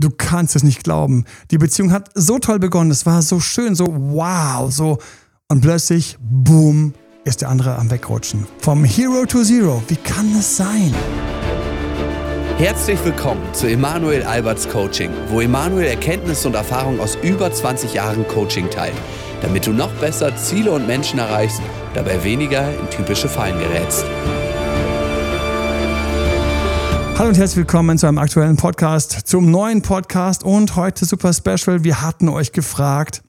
Du kannst es nicht glauben. Die Beziehung hat so toll begonnen. Es war so schön, so wow, so. Und plötzlich, boom, ist der andere am Wegrutschen. Vom Hero to Zero. Wie kann das sein? Herzlich willkommen zu Emanuel Alberts Coaching, wo Emanuel Erkenntnisse und Erfahrung aus über 20 Jahren Coaching teilt, damit du noch besser Ziele und Menschen erreichst, dabei weniger in typische Fallen gerätst. Hallo und herzlich willkommen zu einem aktuellen Podcast, zum neuen Podcast und heute super special. Wir hatten euch gefragt,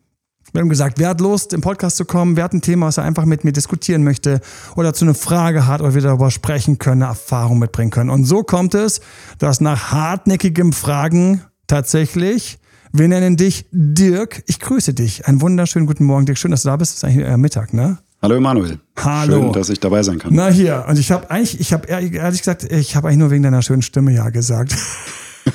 wir haben gesagt, wer hat Lust, im Podcast zu kommen? Wer hat ein Thema, was er einfach mit mir diskutieren möchte oder zu einer Frage hat oder wir darüber sprechen können, eine Erfahrung mitbringen können. Und so kommt es, dass nach hartnäckigem Fragen tatsächlich, wir nennen dich Dirk. Ich grüße dich. Einen wunderschönen guten Morgen, Dirk. Schön, dass du da bist. Es ist eigentlich äh, Mittag, ne? Hallo Emanuel. Hallo. Schön, dass ich dabei sein kann. Na hier, und ich habe eigentlich, ich habe ehrlich gesagt, ich habe eigentlich nur wegen deiner schönen Stimme ja gesagt.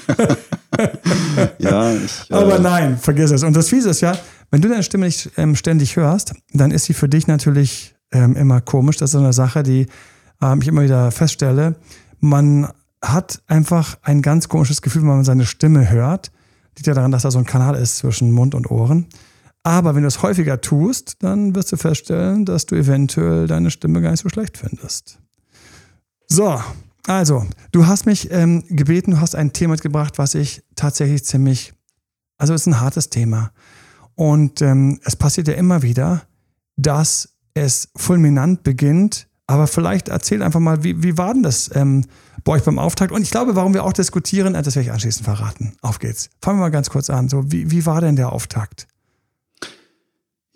ja, ich, äh aber nein, vergiss es. Und das Fiese ist ja, wenn du deine Stimme nicht ähm, ständig hörst, dann ist sie für dich natürlich ähm, immer komisch. Das ist eine Sache, die ähm, ich immer wieder feststelle. Man hat einfach ein ganz komisches Gefühl, wenn man seine Stimme hört. Liegt ja daran, dass da so ein Kanal ist zwischen Mund und Ohren. Aber wenn du es häufiger tust, dann wirst du feststellen, dass du eventuell deine Stimme gar nicht so schlecht findest. So, also, du hast mich ähm, gebeten, du hast ein Thema mitgebracht, was ich tatsächlich ziemlich, also es ist ein hartes Thema. Und ähm, es passiert ja immer wieder, dass es fulminant beginnt. Aber vielleicht erzähl einfach mal, wie, wie war denn das ähm, bei euch beim Auftakt? Und ich glaube, warum wir auch diskutieren, äh, das werde ich anschließend verraten. Auf geht's. Fangen wir mal ganz kurz an. So, wie, wie war denn der Auftakt?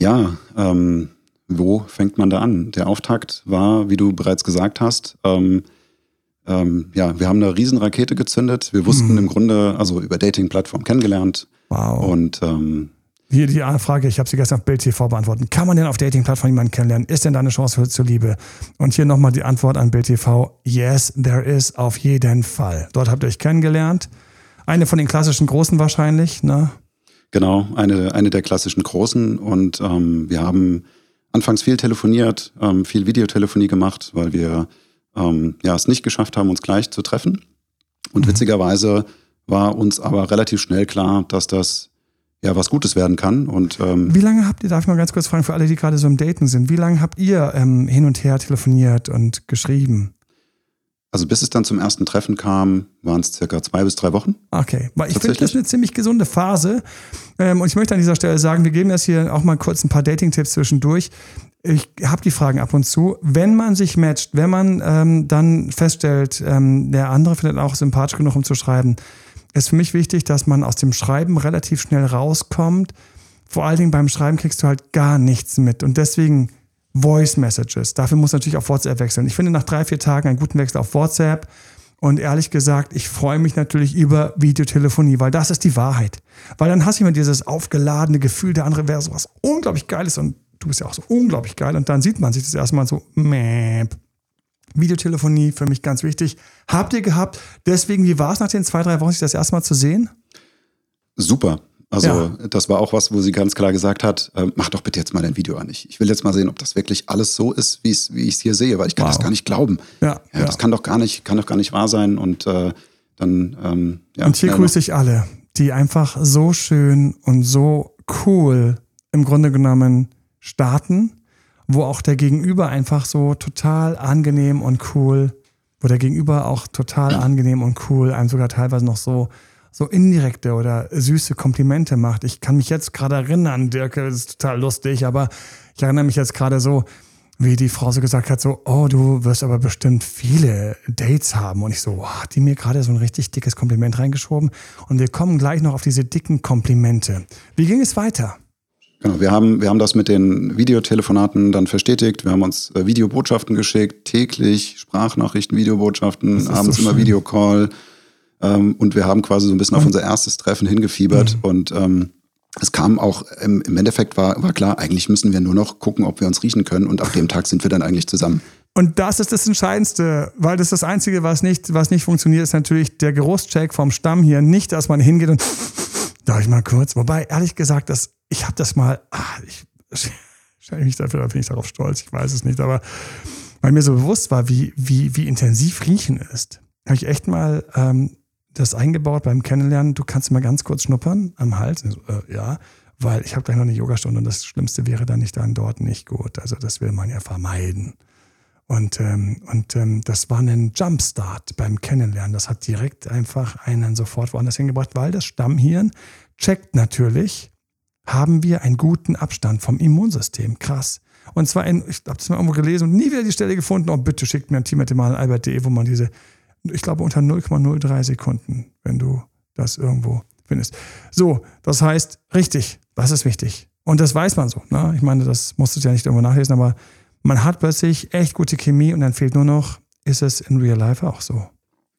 Ja, ähm, wo fängt man da an? Der Auftakt war, wie du bereits gesagt hast, ähm, ähm, ja, wir haben eine Riesenrakete gezündet. Wir wussten mhm. im Grunde, also über Dating-Plattform kennengelernt. Wow. Und ähm, hier die Frage, ich habe sie gestern auf Bild TV beantwortet. Kann man denn auf Dating-Plattformen jemanden kennenlernen? Ist denn da eine Chance für, zur Liebe? Und hier nochmal die Antwort an Bild TV. Yes, there is, auf jeden Fall. Dort habt ihr euch kennengelernt. Eine von den klassischen Großen wahrscheinlich, ne? Genau, eine, eine der klassischen großen. Und ähm, wir haben anfangs viel telefoniert, ähm, viel Videotelefonie gemacht, weil wir ähm, ja, es nicht geschafft haben, uns gleich zu treffen. Und mhm. witzigerweise war uns aber relativ schnell klar, dass das ja was Gutes werden kann. Und, ähm, wie lange habt ihr, darf ich mal ganz kurz fragen, für alle, die gerade so im Daten sind, wie lange habt ihr ähm, hin und her telefoniert und geschrieben? Also bis es dann zum ersten Treffen kam, waren es circa zwei bis drei Wochen. Okay, weil ich finde das eine ziemlich gesunde Phase. Ähm, und ich möchte an dieser Stelle sagen, wir geben das hier auch mal kurz ein paar Dating-Tipps zwischendurch. Ich habe die Fragen ab und zu. Wenn man sich matcht, wenn man ähm, dann feststellt, ähm, der andere findet auch sympathisch genug, um zu schreiben, ist für mich wichtig, dass man aus dem Schreiben relativ schnell rauskommt. Vor allen Dingen beim Schreiben kriegst du halt gar nichts mit. Und deswegen Voice Messages. Dafür muss natürlich auf WhatsApp wechseln. Ich finde nach drei, vier Tagen einen guten Wechsel auf WhatsApp. Und ehrlich gesagt, ich freue mich natürlich über Videotelefonie, weil das ist die Wahrheit. Weil dann hast du immer dieses aufgeladene Gefühl, der andere wäre sowas unglaublich Geiles und du bist ja auch so unglaublich geil. Und dann sieht man sich das erstmal so, Mäp. Videotelefonie für mich ganz wichtig. Habt ihr gehabt? Deswegen, wie war es nach den zwei, drei Wochen, sich das erstmal zu sehen? Super. Also ja. das war auch was, wo sie ganz klar gesagt hat, äh, mach doch bitte jetzt mal dein Video an. Ich, ich will jetzt mal sehen, ob das wirklich alles so ist, wie ich es hier sehe, weil ich kann wow. das gar nicht glauben. Ja, ja, Das kann doch gar nicht, kann doch gar nicht wahr sein. Und äh, dann ähm, ja. Und hier grüße ich alle, die einfach so schön und so cool im Grunde genommen starten, wo auch der Gegenüber einfach so total angenehm und cool, wo der Gegenüber auch total angenehm und cool einem sogar teilweise noch so so indirekte oder süße Komplimente macht. Ich kann mich jetzt gerade erinnern, Dirke, das ist total lustig, aber ich erinnere mich jetzt gerade so, wie die Frau so gesagt hat, so, oh, du wirst aber bestimmt viele Dates haben. Und ich so, wow, hat die mir gerade so ein richtig dickes Kompliment reingeschoben. Und wir kommen gleich noch auf diese dicken Komplimente. Wie ging es weiter? Genau, wir haben, wir haben das mit den Videotelefonaten dann verstetigt. Wir haben uns äh, Videobotschaften geschickt, täglich Sprachnachrichten, Videobotschaften, abends so immer Videocall. Ähm, und wir haben quasi so ein bisschen auf unser erstes Treffen hingefiebert mhm. und ähm, es kam auch, im, im Endeffekt war, war klar, eigentlich müssen wir nur noch gucken, ob wir uns riechen können und ab dem Tag sind wir dann eigentlich zusammen. Und das ist das Entscheidendste, weil das ist das Einzige, was nicht, was nicht funktioniert, ist natürlich der Geruchscheck vom Stamm hier. Nicht, dass man hingeht und darf ich mal kurz. Wobei, ehrlich gesagt, das, ich habe das mal, ach, ich stelle mich dafür, da bin ich darauf stolz, ich weiß es nicht, aber weil mir so bewusst war, wie, wie, wie intensiv Riechen ist, habe ich echt mal ähm, das eingebaut beim Kennenlernen, du kannst mal ganz kurz schnuppern am Hals. So, äh, ja, weil ich habe gleich noch eine Yogastunde und das Schlimmste wäre dann nicht dann dort nicht gut. Also das will man ja vermeiden. Und, ähm, und ähm, das war ein Jumpstart beim Kennenlernen. Das hat direkt einfach einen sofort woanders hingebracht, weil das Stammhirn checkt natürlich, haben wir einen guten Abstand vom Immunsystem. Krass. Und zwar in, ich habe das mal irgendwo gelesen und nie wieder die Stelle gefunden, oh bitte schickt mir ein Team mal albert.de, wo man diese, ich glaube unter 0,03 Sekunden, wenn du das irgendwo findest. So, das heißt, richtig, das ist wichtig. Und das weiß man so. Ne? Ich meine, das musst du ja nicht irgendwo nachlesen, aber man hat plötzlich echt gute Chemie und dann fehlt nur noch, ist es in Real Life auch so?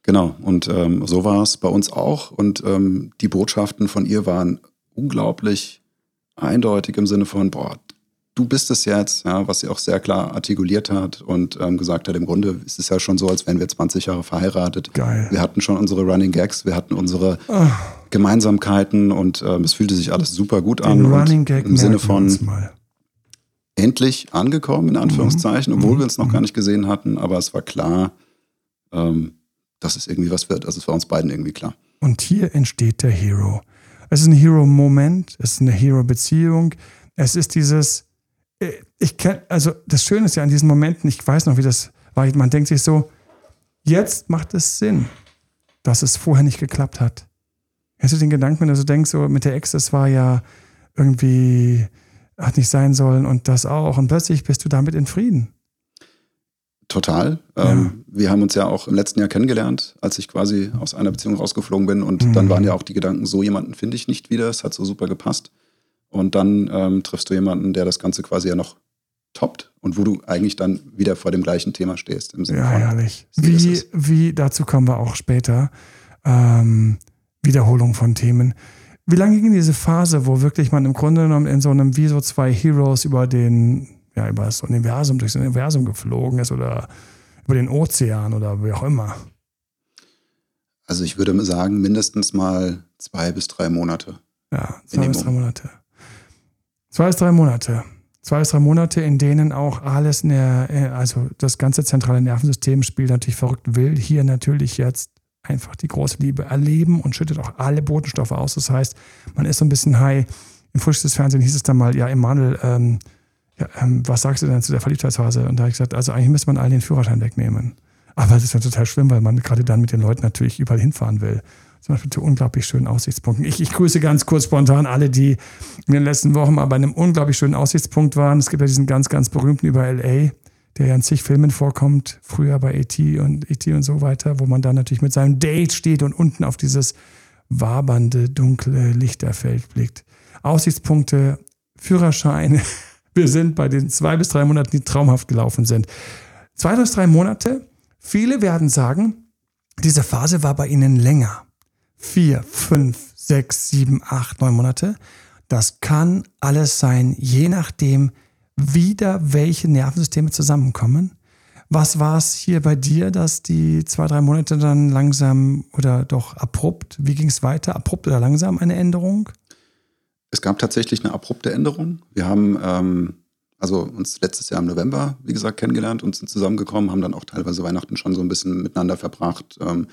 Genau, und ähm, so war es bei uns auch. Und ähm, die Botschaften von ihr waren unglaublich eindeutig im Sinne von, boah, du bist es jetzt, ja, was sie auch sehr klar artikuliert hat und ähm, gesagt hat, im Grunde ist es ja schon so, als wären wir 20 Jahre verheiratet. Geil. Wir hatten schon unsere Running Gags, wir hatten unsere oh. Gemeinsamkeiten und ähm, es fühlte sich alles super gut an. Den Running Gag im Sinne von endlich angekommen, in Anführungszeichen, mhm. obwohl wir uns noch mhm. gar nicht gesehen hatten, aber es war klar, ähm, dass es irgendwie was wird. Also es war uns beiden irgendwie klar. Und hier entsteht der Hero. Es ist ein Hero-Moment, es ist eine Hero-Beziehung. Es ist dieses, ich kenne, also das Schöne ist ja an diesen Momenten, ich weiß noch, wie das war, man denkt sich so, jetzt macht es Sinn, dass es vorher nicht geklappt hat. Hast du den Gedanken, wenn du so denkst, so mit der Ex, das war ja irgendwie, hat nicht sein sollen und das auch. Und plötzlich bist du damit in Frieden. Total. Ja. Ähm, wir haben uns ja auch im letzten Jahr kennengelernt, als ich quasi aus einer Beziehung rausgeflogen bin. Und mhm. dann waren ja auch die Gedanken, so jemanden finde ich nicht wieder. Es hat so super gepasst. Und dann ähm, triffst du jemanden, der das Ganze quasi ja noch toppt und wo du eigentlich dann wieder vor dem gleichen Thema stehst. Im Sinne ja, von, herrlich. Wie, wie, dazu kommen wir auch später. Ähm, Wiederholung von Themen. Wie lange ging diese Phase, wo wirklich man im Grunde genommen in so einem wie so zwei Heroes über den, ja, über das Universum, durchs Universum geflogen ist oder über den Ozean oder wie auch immer? Also ich würde sagen, mindestens mal zwei bis drei Monate. Ja, zwei bis drei Monate. Zwei bis drei Monate. Zwei bis drei Monate, in denen auch alles, der, äh, also das ganze zentrale Nervensystem spielt natürlich verrückt wild. Hier natürlich jetzt einfach die große Liebe erleben und schüttet auch alle Botenstoffe aus. Das heißt, man ist so ein bisschen high. Im Frühstück des Fernsehens hieß es dann mal, ja, Emanuel, ähm, ja, ähm, was sagst du denn zu der Verliebtheitsphase? Und da habe ich gesagt, also eigentlich müsste man allen den Führerschein wegnehmen. Aber das ist ja total schlimm, weil man gerade dann mit den Leuten natürlich überall hinfahren will zum Beispiel zu unglaublich schönen Aussichtspunkten. Ich, ich grüße ganz kurz spontan alle, die in den letzten Wochen mal bei einem unglaublich schönen Aussichtspunkt waren. Es gibt ja diesen ganz, ganz berühmten über LA, der ja in zig Filmen vorkommt, früher bei E.T. und E.T. und so weiter, wo man dann natürlich mit seinem Date steht und unten auf dieses wabernde, dunkle Lichterfeld blickt. Aussichtspunkte, Führerschein. Wir sind bei den zwei bis drei Monaten, die traumhaft gelaufen sind. Zwei bis drei Monate. Viele werden sagen, diese Phase war bei ihnen länger vier, fünf, sechs, sieben, acht, neun Monate. Das kann alles sein, je nachdem, wieder welche Nervensysteme zusammenkommen. Was war es hier bei dir, dass die zwei, drei Monate dann langsam oder doch abrupt, wie ging es weiter? Abrupt oder langsam eine Änderung? Es gab tatsächlich eine abrupte Änderung. Wir haben ähm, also uns letztes Jahr im November, wie gesagt, kennengelernt und sind zusammengekommen, haben dann auch teilweise Weihnachten schon so ein bisschen miteinander verbracht. Ähm,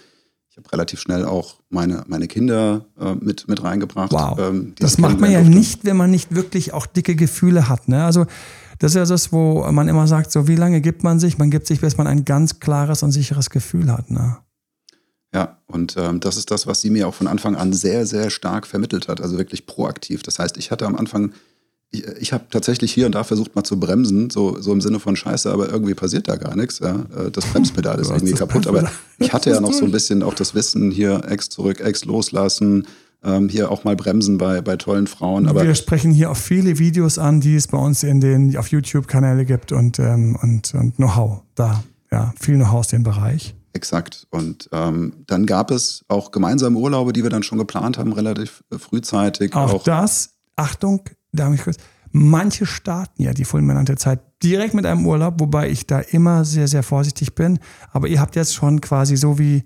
habe relativ schnell auch meine, meine Kinder äh, mit, mit reingebracht. Wow. Ähm, das macht man ja durfte. nicht, wenn man nicht wirklich auch dicke Gefühle hat. Ne? Also das ist ja das, wo man immer sagt, so wie lange gibt man sich? Man gibt sich, bis man ein ganz klares und sicheres Gefühl hat. Ne? Ja, und ähm, das ist das, was sie mir auch von Anfang an sehr, sehr stark vermittelt hat, also wirklich proaktiv. Das heißt, ich hatte am Anfang ich, ich habe tatsächlich hier und da versucht mal zu bremsen, so, so im Sinne von Scheiße, aber irgendwie passiert da gar nichts. Ja. Äh, das Bremspedal ist irgendwie kaputt. Aber ich hatte ja noch so ein bisschen auch das Wissen, hier Ex zurück, Ex loslassen, ähm, hier auch mal bremsen bei, bei tollen Frauen. Aber wir sprechen hier auch viele Videos an, die es bei uns in den auf YouTube-Kanäle gibt und, ähm, und, und Know-how da. Ja, viel Know-how aus dem Bereich. Exakt. Und ähm, dann gab es auch gemeinsame Urlaube, die wir dann schon geplant haben, relativ äh, frühzeitig. Auch, auch das, Achtung, da ich kurz, manche starten ja die fulminante Zeit direkt mit einem Urlaub, wobei ich da immer sehr, sehr vorsichtig bin. Aber ihr habt jetzt schon quasi so wie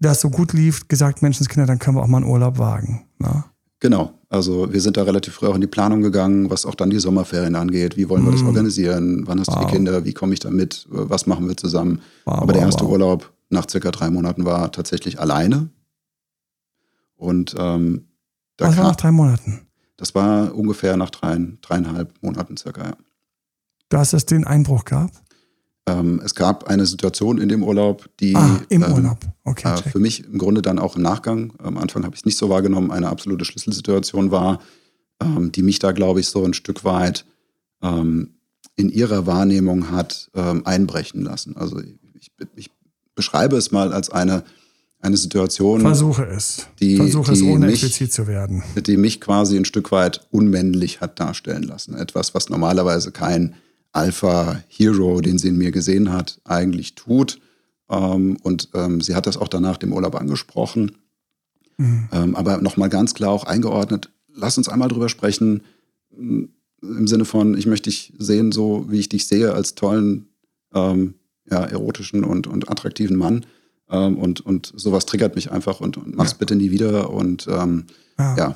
das so gut lief, gesagt, Menschenskinder, dann können wir auch mal einen Urlaub wagen. Na? Ne? Genau. Also wir sind da relativ früh auch in die Planung gegangen, was auch dann die Sommerferien angeht. Wie wollen wir mm. das organisieren? Wann hast wow. du die Kinder? Wie komme ich da mit? Was machen wir zusammen? Wow, Aber der erste Urlaub nach circa drei Monaten war tatsächlich alleine. Und ähm, da Was war nach drei Monaten? Das war ungefähr nach drei, dreieinhalb Monaten circa, ja. Dass es den Einbruch gab? Ähm, es gab eine Situation in dem Urlaub, die ah, im ähm, Urlaub. Okay, äh, für mich im Grunde dann auch im Nachgang, am Anfang habe ich es nicht so wahrgenommen, eine absolute Schlüsselsituation war, ähm, die mich da, glaube ich, so ein Stück weit ähm, in ihrer Wahrnehmung hat ähm, einbrechen lassen. Also ich, ich beschreibe es mal als eine, eine Situation, Versuche es. die- Versuche es, ohne mich- explizit zu werden. die mich quasi ein Stück weit unmännlich hat darstellen lassen. Etwas, was normalerweise kein Alpha-Hero, den sie in mir gesehen hat, eigentlich tut. Ähm, und ähm, sie hat das auch danach dem Urlaub angesprochen. Mhm. Ähm, aber nochmal ganz klar auch eingeordnet, lass uns einmal drüber sprechen, m, im Sinne von, ich möchte dich sehen, so wie ich dich sehe, als tollen, ähm, ja, erotischen und, und attraktiven Mann. Ähm, und, und sowas triggert mich einfach und, und mach's Ja. bitte nie wieder. Und ähm, Ja. ja,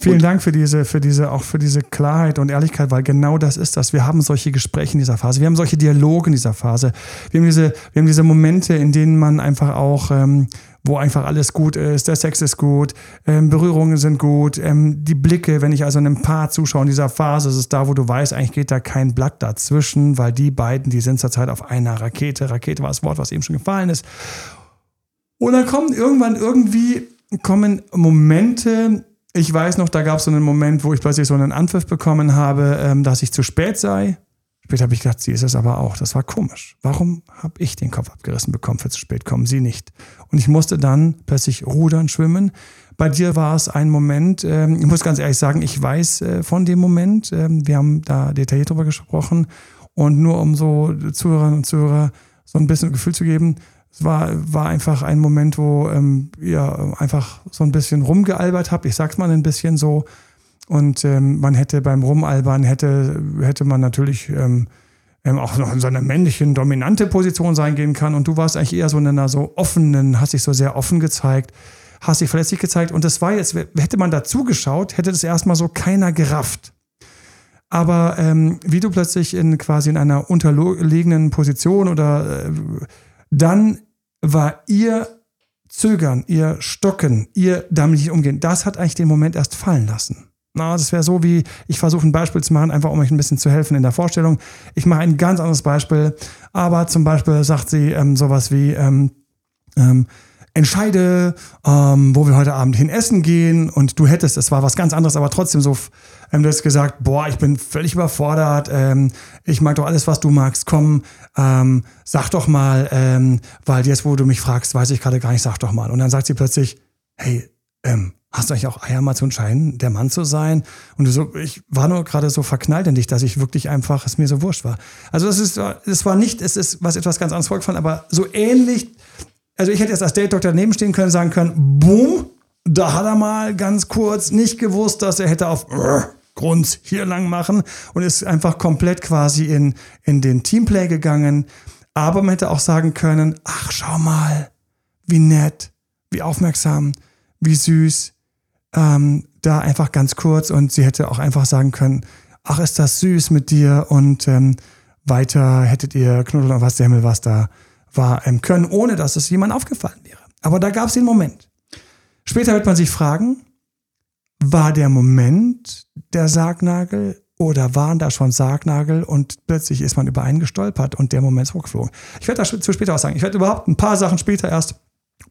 Vielen Und- Dank für diese, für diese, auch für diese Klarheit und Ehrlichkeit, weil genau das ist das. Wir haben solche Gespräche in dieser Phase, wir haben solche Dialoge in dieser Phase, wir haben diese, wir haben diese Momente, in denen man einfach auch, ähm, wo einfach alles gut ist, der Sex ist gut, ähm, Berührungen sind gut, ähm, die Blicke, wenn ich also einem Paar zuschaue in dieser Phase, ist es da, wo du weißt, eigentlich geht da kein Blatt dazwischen, weil die beiden, die sind zurzeit auf einer Rakete. Rakete war das Wort, was eben schon gefallen ist. Und dann kommen irgendwann irgendwie kommen Momente, ich weiß noch, da gab es so einen Moment, wo ich plötzlich so einen Anpfiff bekommen habe, ähm, dass ich zu spät sei. Später habe ich gedacht, sie ist es aber auch. Das war komisch. Warum habe ich den Kopf abgerissen bekommen für zu spät kommen, sie nicht? Und ich musste dann plötzlich rudern, schwimmen. Bei dir war es ein Moment, ähm, ich muss ganz ehrlich sagen, ich weiß äh, von dem Moment, ähm, wir haben da detailliert drüber gesprochen und nur um so Zuhörerinnen und Zuhörer so ein bisschen Gefühl zu geben, es war, war einfach ein Moment, wo ähm, ihr einfach so ein bisschen rumgealbert habt. Ich sag's mal ein bisschen so. Und ähm, man hätte beim Rumalbern hätte, hätte man natürlich ähm, ähm, auch noch in so einer männlichen, dominante Position sein gehen können. Und du warst eigentlich eher so in einer so offenen, hast dich so sehr offen gezeigt, hast dich verletzlich gezeigt. Und das war jetzt, hätte man da zugeschaut, hätte das erstmal so keiner gerafft. Aber ähm, wie du plötzlich in quasi in einer unterlegenen Position oder äh, dann war ihr Zögern, ihr Stocken, ihr damit nicht umgehen, das hat eigentlich den Moment erst fallen lassen. Na, das wäre so wie, ich versuche ein Beispiel zu machen, einfach um euch ein bisschen zu helfen in der Vorstellung. Ich mache ein ganz anderes Beispiel, aber zum Beispiel sagt sie ähm, sowas wie, ähm, ähm, entscheide, ähm, wo wir heute Abend hin essen gehen und du hättest, es war was ganz anderes, aber trotzdem so, ähm, du hast gesagt, boah, ich bin völlig überfordert, ähm, ich mag doch alles, was du magst, komm, ähm, sag doch mal, ähm, weil jetzt, wo du mich fragst, weiß ich gerade gar nicht, sag doch mal. Und dann sagt sie plötzlich, hey, ähm, hast du eigentlich auch Eier mal zu entscheiden, der Mann zu sein? Und du so, ich war nur gerade so verknallt in dich, dass ich wirklich einfach, es mir so wurscht war. Also das ist, es war nicht, es ist was etwas ganz anderes vorgefallen, aber so ähnlich, also ich hätte jetzt als Date-Doktor daneben stehen können, sagen können, boom, da hat er mal ganz kurz nicht gewusst, dass er hätte auf Grund hier lang machen und ist einfach komplett quasi in, in den Teamplay gegangen. Aber man hätte auch sagen können, ach, schau mal, wie nett, wie aufmerksam, wie süß, ähm, da einfach ganz kurz und sie hätte auch einfach sagen können, ach, ist das süß mit dir und ähm, weiter hättet ihr Knuddel und was der Himmel was da war ähm, können, ohne dass es jemand aufgefallen wäre. Aber da gab es den Moment. Später wird man sich fragen, war der Moment der Sargnagel oder waren da schon Sargnagel und plötzlich ist man über einen gestolpert und der Moment ist hochgeflogen. Ich werde dazu später was sagen. Ich werde überhaupt ein paar Sachen später erst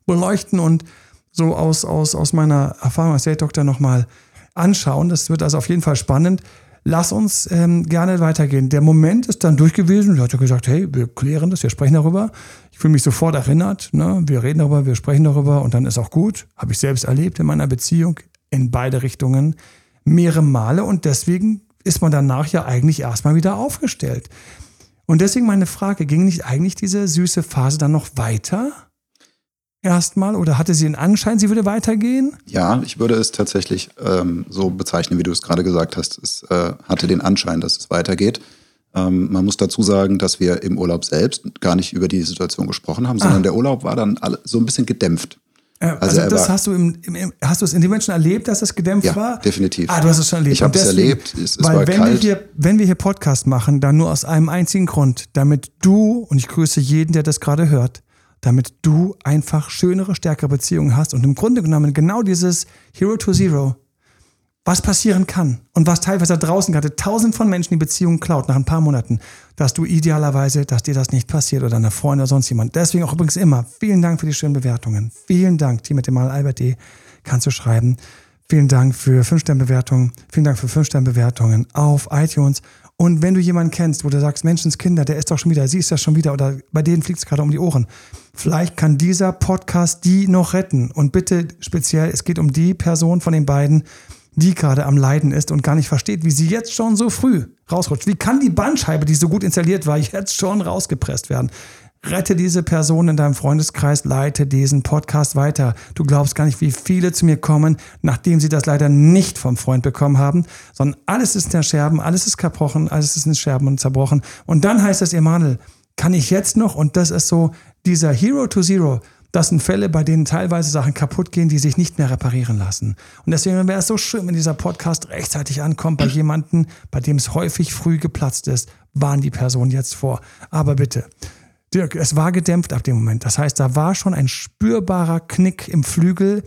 beleuchten und so aus, aus, aus meiner Erfahrung als Date-Doktor nochmal anschauen. Das wird also auf jeden Fall spannend. Lass uns ähm, gerne weitergehen. Der Moment ist dann durch gewesen. Sie hat ja gesagt, hey, wir klären das, wir sprechen darüber. Ich fühle mich sofort erinnert. Ne? Wir reden darüber, wir sprechen darüber und dann ist auch gut. Habe ich selbst erlebt in meiner Beziehung in beide Richtungen mehrere Male und deswegen ist man danach ja eigentlich erstmal wieder aufgestellt. Und deswegen meine Frage, ging nicht eigentlich diese süße Phase dann noch weiter? Erstmal? Oder hatte sie den Anschein, sie würde weitergehen? Ja, ich würde es tatsächlich ähm, so bezeichnen, wie du es gerade gesagt hast. Es äh, hatte den Anschein, dass es weitergeht. Ähm, man muss dazu sagen, dass wir im Urlaub selbst gar nicht über die Situation gesprochen haben, sondern der Urlaub war dann so ein bisschen gedämpft. Äh, Also Also, das war- hast du im, im, hast du es in den Menschen erlebt, dass es gedämpft Ja, war? definitiv. Ah, du hast es schon erlebt. Ich habe es erlebt. Es, es weil war wenn kalt. wir hier, wenn wir hier Podcast machen, dann nur aus einem einzigen Grund, damit du und ich grüße jeden, der das gerade hört, damit du einfach schönere, stärkere Beziehungen hast und im Grunde genommen genau dieses Hero to Zero, was passieren kann und was teilweise da draußen gerade tausend von Menschen die Beziehungen klaut nach ein paar Monaten, dass du idealerweise, dass dir das nicht passiert oder deine Freunde oder sonst jemand. Deswegen auch übrigens immer, vielen Dank für die schönen Bewertungen. Vielen Dank, Team mit dem Mal Albert D. kannst du schreiben. Vielen Dank für 5-Sterne-Bewertungen. Vielen Dank für 5-Sterne-Bewertungen auf iTunes. Und wenn du jemanden kennst, wo du sagst, Menschenskinder, der ist doch schon wieder, sie ist ja schon wieder, oder bei denen fliegt es gerade um die Ohren. Vielleicht kann dieser Podcast die noch retten. Und bitte speziell, es geht um die Person von den beiden, die gerade am Leiden ist und gar nicht versteht, wie sie jetzt schon so früh rausrutscht. Wie kann die Bandscheibe, die so gut installiert war, jetzt schon rausgepresst werden? Rette diese Person in deinem Freundeskreis, leite diesen Podcast weiter. Du glaubst gar nicht, wie viele zu mir kommen, nachdem sie das leider nicht vom Freund bekommen haben, sondern alles ist in Scherben, alles ist gebrochen, alles ist in Scherben und zerbrochen. Und dann heißt es, Emanuel, kann ich jetzt noch? Und das ist so dieser Hero to Zero. Das sind Fälle, bei denen teilweise Sachen kaputt gehen, die sich nicht mehr reparieren lassen. Und deswegen wäre es so schön, wenn dieser Podcast rechtzeitig ankommt bei jemandem, bei dem es häufig früh geplatzt ist, waren die Personen jetzt vor. Aber bitte, Dirk, es war gedämpft ab dem Moment. Das heißt, da war schon ein spürbarer Knick im Flügel.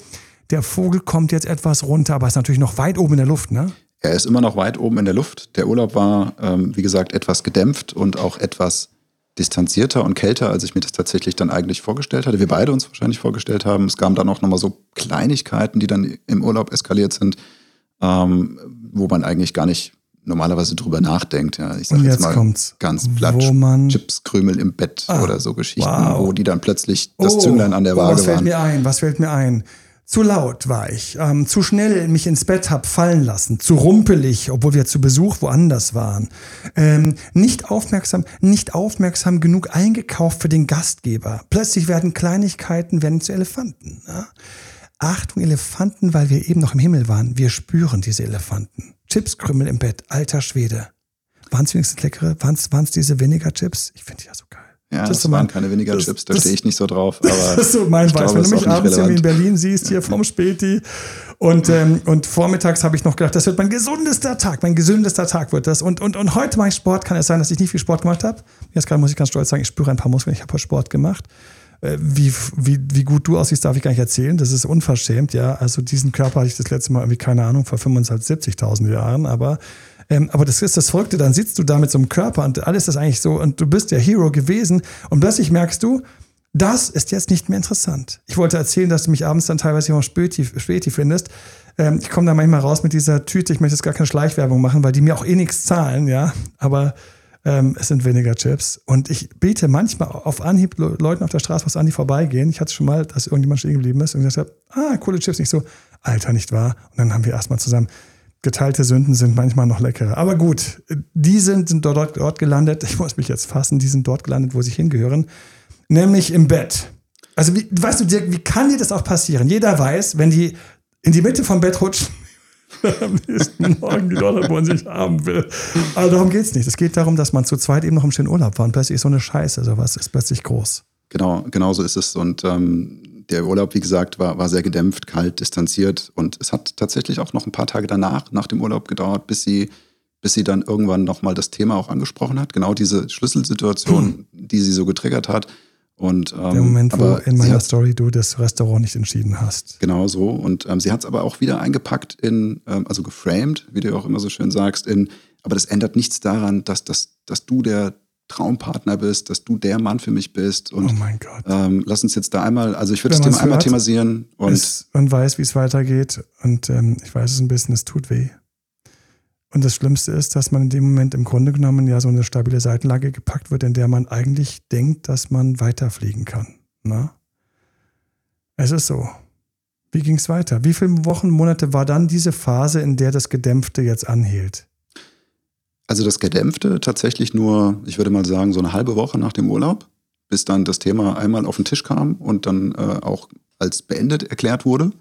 Der Vogel kommt jetzt etwas runter, aber ist natürlich noch weit oben in der Luft, ne? Er ist immer noch weit oben in der Luft. Der Urlaub war, ähm, wie gesagt, etwas gedämpft und auch etwas distanzierter und kälter, als ich mir das tatsächlich dann eigentlich vorgestellt hatte. Wir beide uns wahrscheinlich vorgestellt haben. Es kamen dann auch nochmal so Kleinigkeiten, die dann im Urlaub eskaliert sind, ähm, wo man eigentlich gar nicht normalerweise drüber nachdenkt. Ja, ich sage Und jetzt, jetzt mal kommt's, ganz platt, wo man- Chipskrümel im Bett Ah, oder so Geschichten, wow. wo die dann plötzlich das Oh, Zünglein an der oh, Waage Was fällt waren. mir ein? Was fällt mir ein? Zu laut war ich, ähm, zu schnell mich ins Bett hab fallen lassen, zu rumpelig, obwohl wir zu Besuch woanders waren, ähm, nicht aufmerksam, nicht aufmerksam genug eingekauft für den Gastgeber. Plötzlich werden Kleinigkeiten werden zu Elefanten. Ja? Achtung, Elefanten, weil wir eben noch im Himmel waren. Wir spüren diese Elefanten. Chipskrümmel im Bett, alter Schwede. Waren es wenigstens leckere? Waren es diese Vinegar-Chips? Ich finde die ja so geil. Ja, Das das, ist so waren mein- keine weniger das- Chips, da stehe ich nicht so drauf. Aber Das ist so mein Weiß. Wenn du mich abends irgendwie in. Berlin siehst, hier vom Späti und, ähm, und vormittags habe ich noch gedacht, das wird mein gesundester Tag, mein gesündester Tag wird das. Und, und, und heute mache ich Sport. Kann es sein, dass ich nicht viel Sport gemacht habe? Jetzt gerade muss ich ganz stolz sagen, ich spüre ein paar Muskeln, ich habe heute Sport gemacht. Äh, Wie, wie, wie gut du aussiehst, darf ich gar nicht erzählen. Das ist unverschämt, ja. Also diesen Körper hatte ich das letzte Mal irgendwie, keine Ahnung, vor 25.000, 70.000 Jahren. Aber, ähm, aber das ist das Verrückte. Dann sitzt du da mit so einem Körper und alles ist eigentlich so und du bist der Hero gewesen und plötzlich merkst du, das ist jetzt nicht mehr interessant. Ich wollte erzählen, dass du mich abends dann teilweise hier im Späti, Späti findest. Ähm, ich komme da manchmal raus mit dieser Tüte. Ich möchte jetzt gar keine Schleichwerbung machen, weil die mir auch eh nichts zahlen, ja. Aber ähm, es sind weniger Chips. Und ich bete manchmal auf Anhieb Le- Leuten auf der Straße, was an die vorbeigehen. Ich hatte schon mal, dass irgendjemand stehen geblieben ist und gesagt hat, ah, coole Chips. Nicht so, Alter, nicht wahr? Und dann haben wir erstmal zusammen. Geteilte Sünden sind manchmal noch leckerer. Aber gut, die sind, sind dort, dort gelandet. Ich muss mich jetzt fassen. Die sind dort gelandet, wo sie hingehören nämlich im Bett. Also, wie, weißt du, Dirk, wie kann dir das auch passieren? Jeder weiß, wenn die in die Mitte vom Bett rutschen, am nächsten Morgen die dort, wo man sich haben will. Aber darum geht es nicht. Es geht darum, dass man zu zweit eben noch im schönen Urlaub war und plötzlich ist so eine Scheiße, sowas ist plötzlich groß. Genau, genau so ist es. Und ähm, der Urlaub, wie gesagt, war, war sehr gedämpft, kalt, distanziert. Und es hat tatsächlich auch noch ein paar Tage danach, nach dem Urlaub gedauert, bis sie, bis sie dann irgendwann nochmal das Thema auch angesprochen hat. Genau diese Schlüsselsituation, die sie so getriggert hat. Und, ähm, Der Moment, wo in meiner hat- Story du das Restaurant nicht entschieden hast. Genau so. Und ähm, sie hat es aber auch wieder eingepackt in, ähm, also geframed, wie du auch immer so schön sagst, in, aber das ändert nichts daran, dass, dass, dass du der Traumpartner bist, dass du der Mann für mich bist. Und oh mein Gott. ähm, lass uns jetzt da einmal, also ich würde das Thema einmal thematisieren und ist, und weiß, wie es weitergeht. Und ähm, ich weiß es ein bisschen, es tut weh. Und das Schlimmste ist, dass man in dem Moment im Grunde genommen ja so eine stabile Seitenlage gepackt wird, in der man eigentlich denkt, dass man weiterfliegen kann. Na? Es ist so. Wie ging es weiter? Wie viele Wochen, Monate war dann diese Phase, in der das Gedämpfte jetzt anhielt? Also das Gedämpfte tatsächlich nur, ich würde mal sagen, so eine halbe Woche nach dem Urlaub, bis dann das Thema einmal auf den Tisch kam und dann äh, auch als beendet erklärt wurde.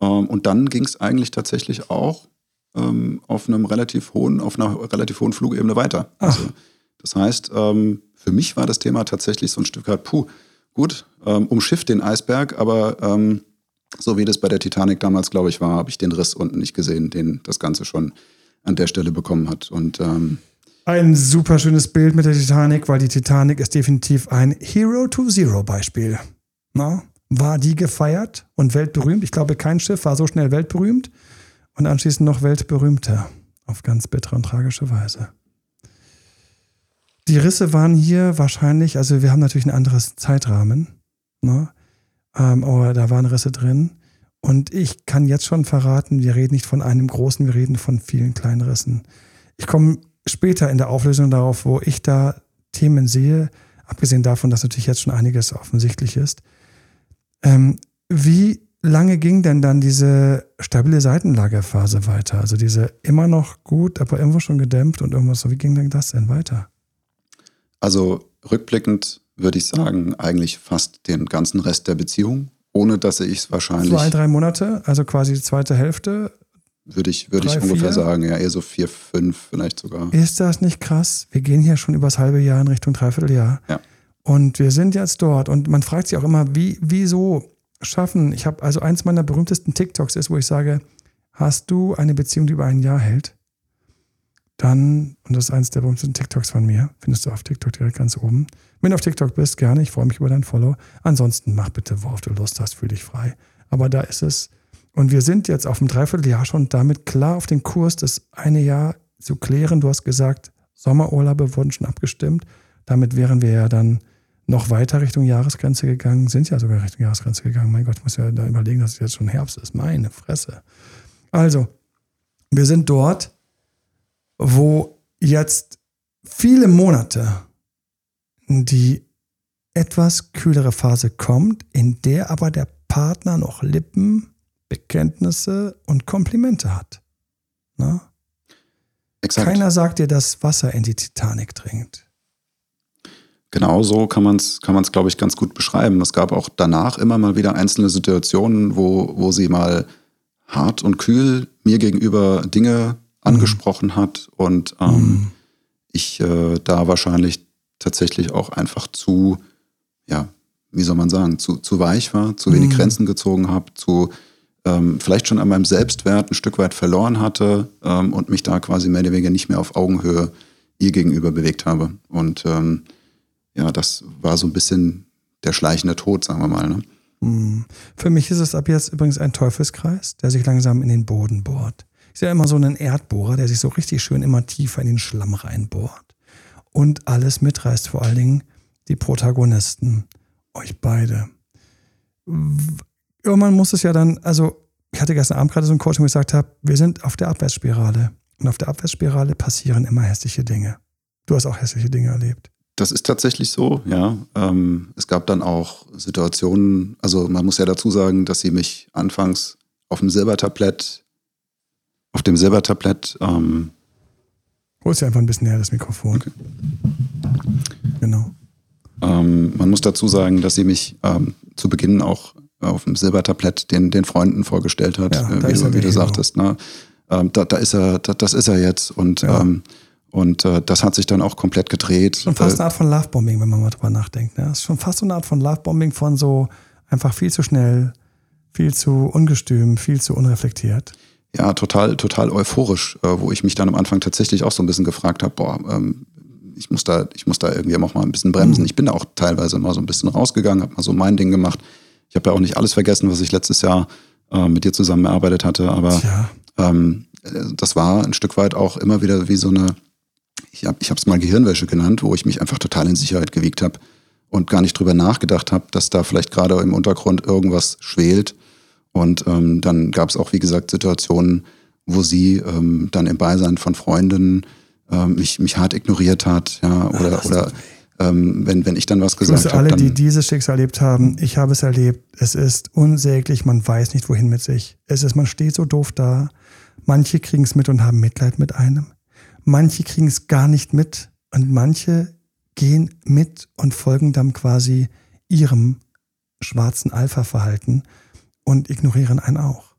Ähm, und dann ging es eigentlich tatsächlich auch ähm, auf einem relativ hohen, auf einer relativ hohen Flugebene weiter. Ach. Also, das heißt, ähm, für mich war das Thema tatsächlich so ein Stück weit, puh, gut, ähm, umschifft den Eisberg, aber ähm, so wie das bei der Titanic damals, glaube ich, war, habe ich den Riss unten nicht gesehen, den das Ganze schon an der Stelle bekommen hat. Und ähm, Ein super schönes Bild mit der Titanic, weil die Titanic ist definitiv ein Hero to Zero Beispiel. Na, war die gefeiert und weltberühmt? Ich glaube, kein Schiff war so schnell weltberühmt und anschließend noch weltberühmter. Auf ganz bittere und tragische Weise. Die Risse waren hier wahrscheinlich, also wir haben natürlich ein anderes Zeitrahmen, ne? ähm, aber da waren Risse drin. Und ich kann jetzt schon verraten, wir reden nicht von einem großen, wir reden von vielen kleinen Rissen. Ich komme später in der Auflösung darauf, wo ich da Themen sehe, abgesehen davon, dass natürlich jetzt schon einiges offensichtlich ist. Ähm, wie lange ging denn dann diese stabile Seitenlagerphase weiter? Also diese immer noch gut, aber irgendwo schon gedämpft und irgendwas so. Wie ging denn das denn weiter? Also rückblickend würde ich sagen, eigentlich fast den ganzen Rest der Beziehung, ohne dass ich es wahrscheinlich. Zwei, drei Monate, also quasi die zweite Hälfte würde ich, würde Drei, ich ungefähr vier? sagen, ja, eher so vier, fünf vielleicht sogar. Ist das nicht krass? Wir gehen hier schon über das halbe Jahr in Richtung Dreivierteljahr. Ja. Und wir sind jetzt dort und man fragt sich auch immer, wie, wieso schaffen, ich habe, also eins meiner berühmtesten TikToks ist, wo ich sage, hast du eine Beziehung, die über ein Jahr hält? Dann, und das ist eins der berühmtesten TikToks von mir, findest du auf TikTok direkt ganz oben. Wenn du auf TikTok bist, gerne, ich freue mich über dein Follow. Ansonsten mach bitte, worauf du Lust hast, fühl dich frei. Aber da ist es, und wir sind jetzt auf dem Dreivierteljahr schon damit klar auf den Kurs, das eine Jahr zu klären. Du hast gesagt, Sommerurlaube wurden schon abgestimmt. Damit wären wir ja dann noch weiter Richtung Jahresgrenze gegangen, sind ja sogar Richtung Jahresgrenze gegangen. Mein Gott, ich muss ja da überlegen, dass es jetzt schon Herbst ist. Meine Fresse. Also, wir sind dort, wo jetzt viele Monate die etwas kühlere Phase kommt, in der aber der Partner noch Lippen Bekenntnisse und Komplimente hat. Na? Exakt. Keiner sagt dir, dass Wasser in die Titanic dringt. Genau so kann man es, kann man's, glaube ich, ganz gut beschreiben. Es gab auch danach immer mal wieder einzelne Situationen, wo, wo sie mal hart und kühl mir gegenüber Dinge angesprochen mhm. hat und ähm, mhm. ich äh, da wahrscheinlich tatsächlich auch einfach zu, ja, wie soll man sagen, zu, zu weich war, zu wenig mhm. Grenzen gezogen habe, zu ähm, vielleicht schon an meinem Selbstwert ein Stück weit verloren hatte ähm, und mich da quasi mehr oder weniger nicht mehr auf Augenhöhe ihr gegenüber bewegt habe. Und ähm, ja, das war so ein bisschen der schleichende Tod, sagen wir mal. Ne? Hm. Für mich ist es ab jetzt übrigens ein Teufelskreis, der sich langsam in den Boden bohrt. Ich sehe immer so einen Erdbohrer, der sich so richtig schön immer tiefer in den Schlamm reinbohrt. Und alles mitreißt, vor allen Dingen die Protagonisten, euch beide irgendwann muss es ja dann, also ich hatte gestern Abend gerade so ein Coaching, wo ich gesagt habe, wir sind auf der Abwärtsspirale. Und auf der Abwärtsspirale passieren immer hässliche Dinge. Du hast auch hässliche Dinge erlebt. Das ist tatsächlich so, ja. Ähm, es gab dann auch Situationen, also man muss ja dazu sagen, dass sie mich anfangs auf dem Silbertablett, auf dem Silbertablett. Ähm, Holst dir einfach ein bisschen näher das Mikrofon. Okay. Genau. Ähm, man muss dazu sagen, dass sie mich ähm, zu Beginn auch auf dem Silbertablett den, den Freunden vorgestellt hat, ja, äh, wie, du, wie du sagtest. Ne? Ähm, da, da ist er, da, das ist er jetzt. Und, ja. ähm, und äh, das hat sich dann auch komplett gedreht. Schon fast eine Art von Lovebombing, wenn man mal drüber nachdenkt. Ne? Das ist schon fast so eine Art von Lovebombing von so einfach viel zu schnell, viel zu ungestüm, viel zu unreflektiert. Ja, total, total euphorisch, äh, wo ich mich dann am Anfang tatsächlich auch so ein bisschen gefragt habe, boah, ähm, ich muss da, ich muss da irgendwie auch mal ein bisschen bremsen. Mhm. Ich bin da auch teilweise mal so ein bisschen rausgegangen, habe mal so mein Ding gemacht. Ich habe ja auch nicht alles vergessen, was ich letztes Jahr äh, mit dir zusammen erarbeitet hatte, aber ähm, das war ein Stück weit auch immer wieder wie so eine, ich habe es mal Gehirnwäsche genannt, wo ich mich einfach total in Sicherheit gewiegt habe und gar nicht drüber nachgedacht habe, dass da vielleicht gerade im Untergrund irgendwas schwelt. Und ähm, dann gab es auch, wie gesagt, Situationen, wo sie ähm, dann im Beisein von Freunden ähm, mich, mich hart ignoriert hat, ja, oder, Ach, oder ähm, wenn, wenn ich dann was gesagt habe. alle, die dieses Schicksal erlebt haben, ich habe es erlebt, es ist unsäglich, man weiß nicht, wohin mit sich. Es ist, man steht so doof da. Manche kriegen es mit und haben Mitleid mit einem. Manche kriegen es gar nicht mit und manche gehen mit und folgen dann quasi ihrem schwarzen Alpha-Verhalten und ignorieren einen auch.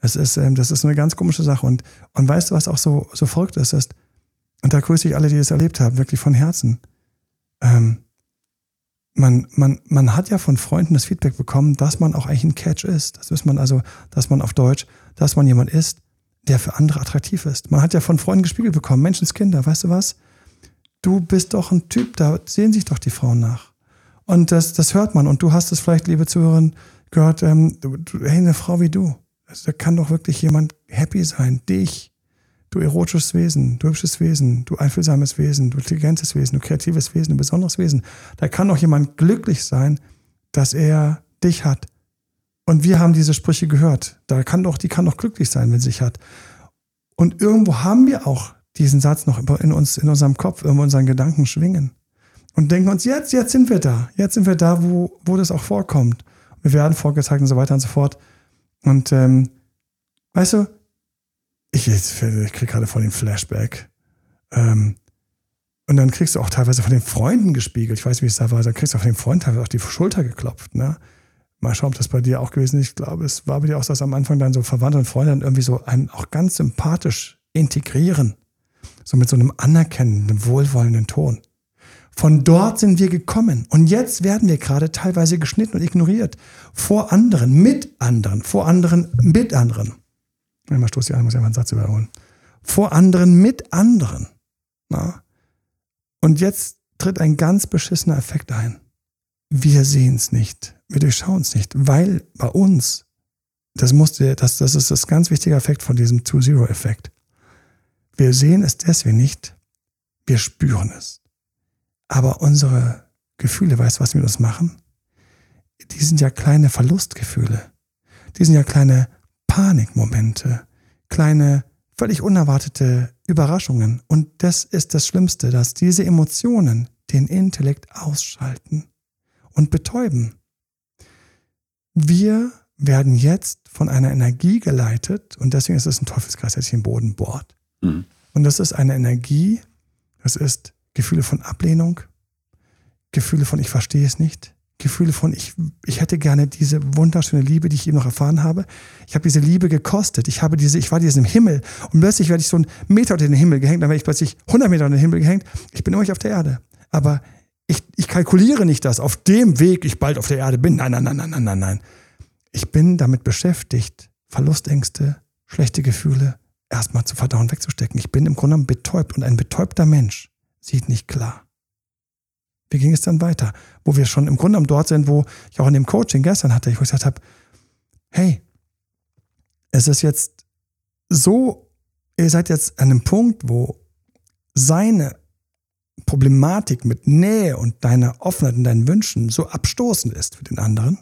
Es ist, ähm, das ist eine ganz komische Sache. Und, und weißt du, was auch so, so verrückt ist, ist, und da grüße ich alle, die das erlebt haben, wirklich von Herzen ähm, man, man, man hat ja von Freunden das Feedback bekommen, dass man auch eigentlich ein Catch ist. Das ist man also, dass man auf Deutsch, dass man jemand ist, der für andere attraktiv ist. Man hat ja von Freunden gespiegelt bekommen, Menschenskinder, weißt du was? du bist doch ein Typ, da sehen sich doch die Frauen nach. Und das, das hört man. Und du hast es vielleicht, liebe Zuhörerin, gehört, ähm, du, hey, eine Frau wie du, also, da kann doch wirklich jemand happy sein. Dich, du erotisches Wesen, du hübsches Wesen, du einfühlsames Wesen, du intelligentes Wesen, du kreatives Wesen, du besonderes Wesen. Da kann doch jemand glücklich sein, dass er dich hat. Und wir haben diese Sprüche gehört. Da kann doch, die kann doch glücklich sein, wenn sie sich hat. Und irgendwo haben wir auch diesen Satz noch in uns, in unserem Kopf, in unseren Gedanken schwingen. Und denken uns, jetzt, jetzt sind wir da. Jetzt sind wir da, wo, wo das auch vorkommt. Wir werden vorgezeigt und so weiter und so fort. Und ähm, weißt du, ich, ich kriege gerade von dem Flashback. Ähm, und dann kriegst du auch teilweise von den Freunden gespiegelt. Ich weiß, wie es da war. Dann kriegst du von den Freunden teilweise auch die Schulter geklopft. Ne? Mal schauen, ob das bei dir auch gewesen ist. Ich glaube, es war bei dir auch, dass am Anfang dann so Verwandte und Freunde dann irgendwie so einen auch ganz sympathisch integrieren. So mit so einem anerkennenden, wohlwollenden Ton. Von dort sind wir gekommen. Und jetzt werden wir gerade teilweise geschnitten und ignoriert. Vor anderen, mit anderen, vor anderen, mit anderen. Einmal stoß ich an, muss ich einfach einen Satz überholen. Vor anderen, mit anderen. Na? Und jetzt tritt ein ganz beschissener Effekt ein. Wir sehen es nicht. Wir durchschauen es nicht, weil bei uns, das musste, das, das ist das ganz wichtige Effekt von diesem Two-Zero-Effekt. Wir sehen es deswegen nicht, wir spüren es. Aber unsere Gefühle, weißt du, was wir mit uns machen? Die sind ja kleine Verlustgefühle. Die sind ja kleine Panikmomente, kleine, völlig unerwartete Überraschungen. Und das ist das Schlimmste, dass diese Emotionen den Intellekt ausschalten und betäuben. Wir werden jetzt von einer Energie geleitet und deswegen ist es ein Teufelskreis, der sich im Boden bohrt. Mhm. Und das ist eine Energie, das ist Gefühle von Ablehnung, Gefühle von ich verstehe es nicht, Gefühle von ich, ich hätte gerne diese wunderschöne Liebe, die ich eben noch erfahren habe. Ich habe diese Liebe gekostet. Ich habe diese, ich war diesem Himmel und plötzlich werde ich so einen Meter unter den Himmel gehängt, dann werde ich plötzlich 100 Meter unter den Himmel gehängt. Ich bin immer nicht auf der Erde. Aber ich, ich kalkuliere nicht das auf dem Weg, ich bald auf der Erde bin. Nein, nein, nein, nein, nein, nein, nein. Ich bin damit beschäftigt, Verlustängste, schlechte Gefühle erstmal zu verdauen, wegzustecken. Ich bin im Grunde genommen betäubt und ein betäubter Mensch sieht nicht klar. Wie ging es dann weiter? Wo wir schon im Grunde genommen dort sind, wo ich auch in dem Coaching gestern hatte, wo ich gesagt habe, hey, es ist jetzt so, ihr seid jetzt an einem Punkt, wo seine Problematik mit Nähe und deiner Offenheit und deinen Wünschen so abstoßend ist für den anderen,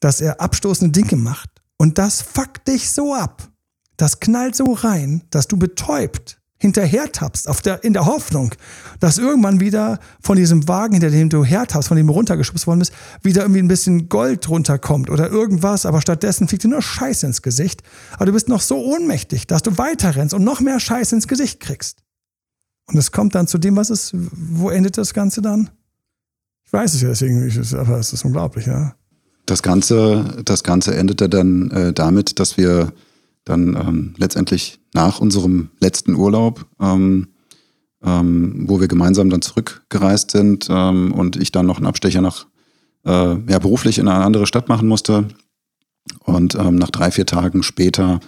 dass er abstoßende Dinge macht und das fuckt dich so ab. Das knallt so rein, dass du betäubt hinterher tappst, auf der, in der Hoffnung, dass irgendwann wieder von diesem Wagen, hinter dem du hertappst, von dem du runtergeschubst worden bist, wieder irgendwie ein bisschen Gold runterkommt oder irgendwas, aber stattdessen fliegt dir nur Scheiß ins Gesicht. Aber du bist noch so ohnmächtig, dass du weiter rennst und noch mehr Scheiß ins Gesicht kriegst. Und es kommt dann zu dem, was ist, wo endet das Ganze dann? Ich weiß es ja, deswegen, aber es ist unglaublich, ja. Das Ganze, das Ganze endete dann äh, damit, dass wir dann ähm, letztendlich nach unserem letzten Urlaub, ähm, ähm, wo wir gemeinsam dann zurückgereist sind ähm, und ich dann noch einen Abstecher nach, äh, ja, beruflich in eine andere Stadt machen musste. Und ähm, nach drei, vier Tagen später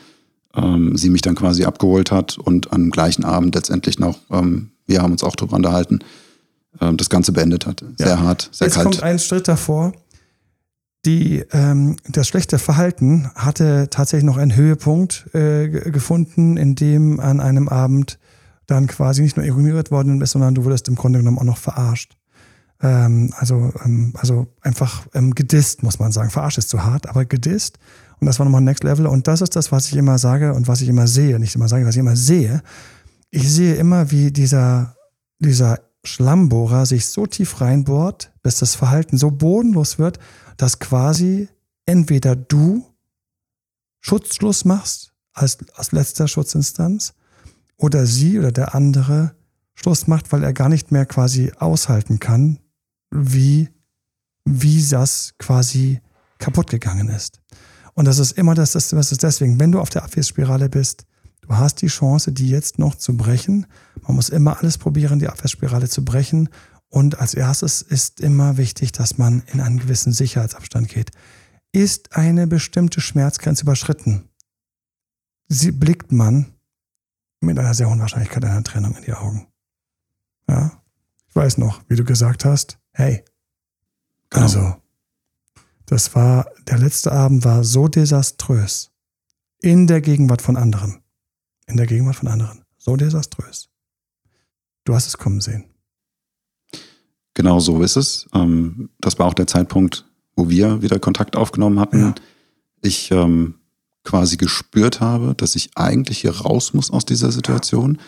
ähm, sie mich dann quasi abgeholt hat und am gleichen Abend letztendlich noch, ähm, wir haben uns auch drüber unterhalten, ähm, das Ganze beendet hat. Sehr ja. hart, sehr Jetzt kalt. kommt ein Schritt davor die, ähm, das schlechte Verhalten hatte tatsächlich noch einen Höhepunkt äh, gefunden, in dem an einem Abend dann quasi nicht nur ignoriert worden ist, sondern du wurdest im Grunde genommen auch noch verarscht. Ähm, also, ähm, also einfach gedisst, muss man sagen. Verarscht ist zu hart, aber gedisst. Und das war nochmal Next Level. Und das ist das, was ich immer sage und was ich immer sehe. Nicht immer sage, was ich immer sehe. Ich sehe immer, wie dieser, dieser Schlammbohrer sich so tief reinbohrt, bis das Verhalten so bodenlos wird, dass quasi entweder du Schutzschluss machst als, als letzter Schutzinstanz oder sie oder der andere Schluss macht, weil er gar nicht mehr quasi aushalten kann, wie, wie das quasi kaputt gegangen ist. Und das ist immer das, das, das ist deswegen, wenn du auf der Abwärtsspirale bist, du hast die Chance, die jetzt noch zu brechen. Man muss immer alles probieren, die Abwärtsspirale zu brechen. Und als erstes ist immer wichtig, dass man in einen gewissen Sicherheitsabstand geht. Ist eine bestimmte Schmerzgrenze überschritten, sie blickt man mit einer sehr hohen Wahrscheinlichkeit einer Trennung in die Augen. Ja, Ich weiß noch, wie du gesagt hast, hey, genau. also, das war, der letzte Abend war so desaströs. In der Gegenwart von anderen. In der Gegenwart von anderen. So desaströs. Du hast es kommen sehen. Genau so ist es. Ähm, das war auch der Zeitpunkt, wo wir wieder Kontakt aufgenommen hatten. Ja. Ich ähm, quasi gespürt habe, dass ich eigentlich hier raus muss aus dieser Situation.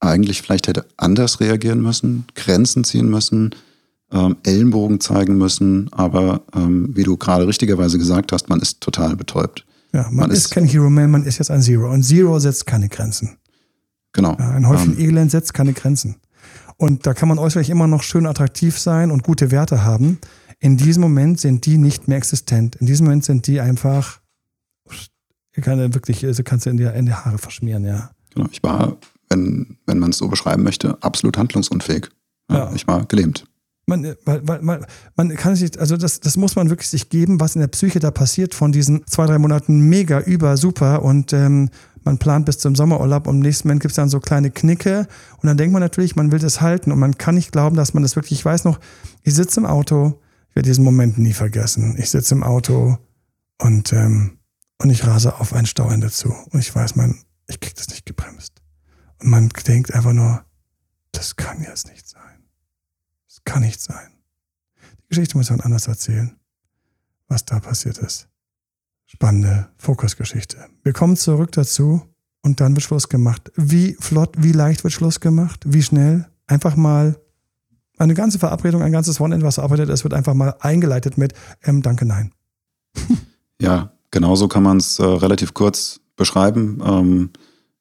Eigentlich vielleicht hätte anders reagieren müssen, Grenzen ziehen müssen, ähm, Ellenbogen zeigen müssen. Aber ähm, wie du gerade richtigerweise gesagt hast, man ist total betäubt. Ja, man, man ist, ist kein Hero Man, man ist jetzt ein Zero. Und Zero setzt keine Grenzen. Genau. Ja, ein Häufchen ähm, Elend setzt keine Grenzen. Und da kann man äußerlich immer noch schön attraktiv sein und gute Werte haben. In diesem Moment sind die nicht mehr existent. In diesem Moment sind die einfach, kann wirklich, also kannst du in die, in die Haare verschmieren, ja. Genau, ich war, wenn, wenn man es so beschreiben möchte, absolut handlungsunfähig. Ja. Ich war gelähmt. Man, weil, weil, man, man kann sich, also das, das muss man wirklich sich geben, was in der Psyche da passiert von diesen zwei, drei Monaten mega, über, super und ähm, man plant bis zum Sommerurlaub und im nächsten Moment gibt es dann so kleine Knicke und dann denkt man natürlich, man will das halten und man kann nicht glauben, dass man das wirklich, ich weiß noch, ich sitze im Auto, ich werde diesen Moment nie vergessen. Ich sitze im Auto und, ähm, und ich rase auf ein Stauende zu und ich weiß, man, ich krieg das nicht gebremst. Und man denkt einfach nur, das kann jetzt nicht. Kann nicht sein. Die Geschichte muss man anders erzählen, was da passiert ist spannende Fokusgeschichte. Wir kommen zurück dazu und dann wird Schluss gemacht. Wie flott, wie leicht wird Schluss gemacht? Wie schnell? Einfach mal eine ganze Verabredung, ein ganzes Wochenende, was verarbeitet ist, wird einfach mal eingeleitet mit ähm, Danke, nein. ja, genauso kann man es äh, relativ kurz beschreiben. Ähm,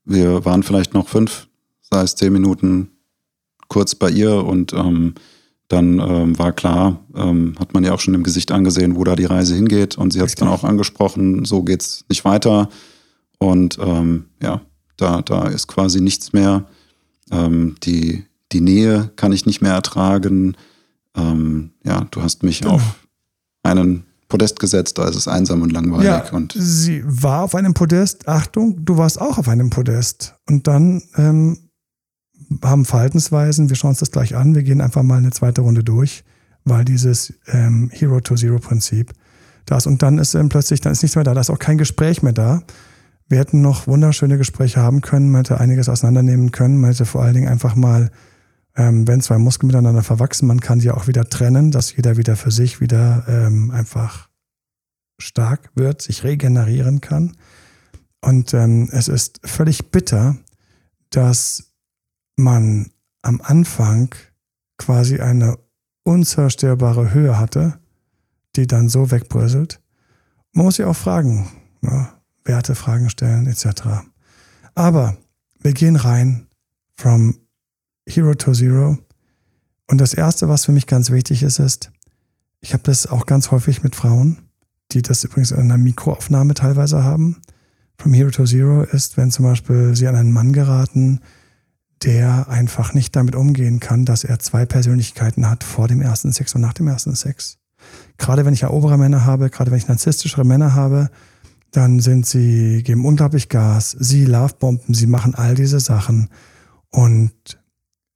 wir waren vielleicht noch fünf, sei es zehn Minuten kurz bei ihr und ähm, dann ähm, war klar, ähm, hat man ja auch schon im Gesicht angesehen, wo da die Reise hingeht. Und sie hat es dann auch angesprochen, so geht es nicht weiter. Und ähm, ja, da, da ist quasi nichts mehr. Ähm, die, die Nähe kann ich nicht mehr ertragen. Ähm, ja, du hast mich genau. auf einen Podest gesetzt, da ist es einsam und langweilig. Ja, und sie war auf einem Podest. Achtung, du warst auch auf einem Podest. Und dann ähm, haben Verhaltensweisen, wir schauen uns das gleich an, wir gehen einfach mal eine zweite Runde durch, weil dieses ähm, Hero-to-Zero-Prinzip da ist. Und dann ist ähm, plötzlich, dann ist nichts mehr da, da ist auch kein Gespräch mehr da. Wir hätten noch wunderschöne Gespräche haben können, man hätte einiges auseinandernehmen können, man hätte vor allen Dingen einfach mal, ähm, wenn zwei Muskeln miteinander verwachsen, man kann die auch wieder trennen, dass jeder wieder für sich wieder ähm, einfach stark wird, sich regenerieren kann. Und ähm, es ist völlig bitter, dass man am Anfang quasi eine unzerstörbare Höhe hatte, die dann so wegbröselt. Man muss sich auch fragen, ne? Werte, Fragen stellen etc. Aber wir gehen rein from Hero to Zero. Und das Erste, was für mich ganz wichtig ist, ist, ich habe das auch ganz häufig mit Frauen, die das übrigens in einer Mikroaufnahme teilweise haben. From Hero to Zero ist, wenn zum Beispiel sie an einen Mann geraten, der einfach nicht damit umgehen kann, dass er zwei Persönlichkeiten hat vor dem ersten Sex und nach dem ersten Sex. Gerade wenn ich erobere Männer habe, gerade wenn ich narzisstischere Männer habe, dann sind sie, geben unglaublich Gas, sie Lovebomben, sie machen all diese Sachen. Und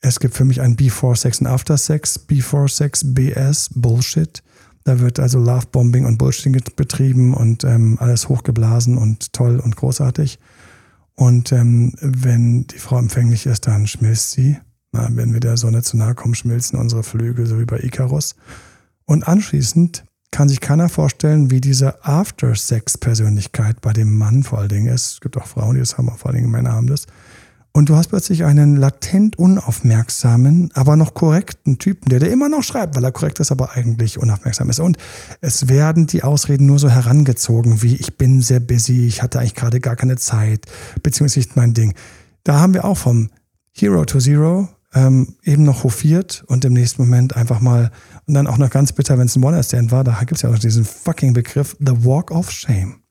es gibt für mich ein Before Sex und After Sex, Before Sex, BS, Bullshit. Da wird also Lovebombing und Bullshit betrieben und ähm, alles hochgeblasen und toll und großartig. Und ähm, wenn die Frau empfänglich ist, dann schmilzt sie. Na, wenn wir der Sonne zu nahe kommen, schmilzen unsere Flügel, so wie bei Icarus. Und anschließend kann sich keiner vorstellen, wie diese After-Sex-Persönlichkeit bei dem Mann vor allen Dingen ist. Es gibt auch Frauen, die das haben, vor allen Dingen Männer haben das. Und du hast plötzlich einen latent unaufmerksamen, aber noch korrekten Typen, der dir immer noch schreibt, weil er korrekt ist, aber eigentlich unaufmerksam ist. Und es werden die Ausreden nur so herangezogen, wie ich bin sehr busy, ich hatte eigentlich gerade gar keine Zeit, beziehungsweise nicht mein Ding. Da haben wir auch vom Hero to Zero ähm, eben noch hofiert und im nächsten Moment einfach mal, und dann auch noch ganz bitter, wenn es ein One-Stand war, da gibt es ja auch diesen fucking Begriff, The Walk of Shame.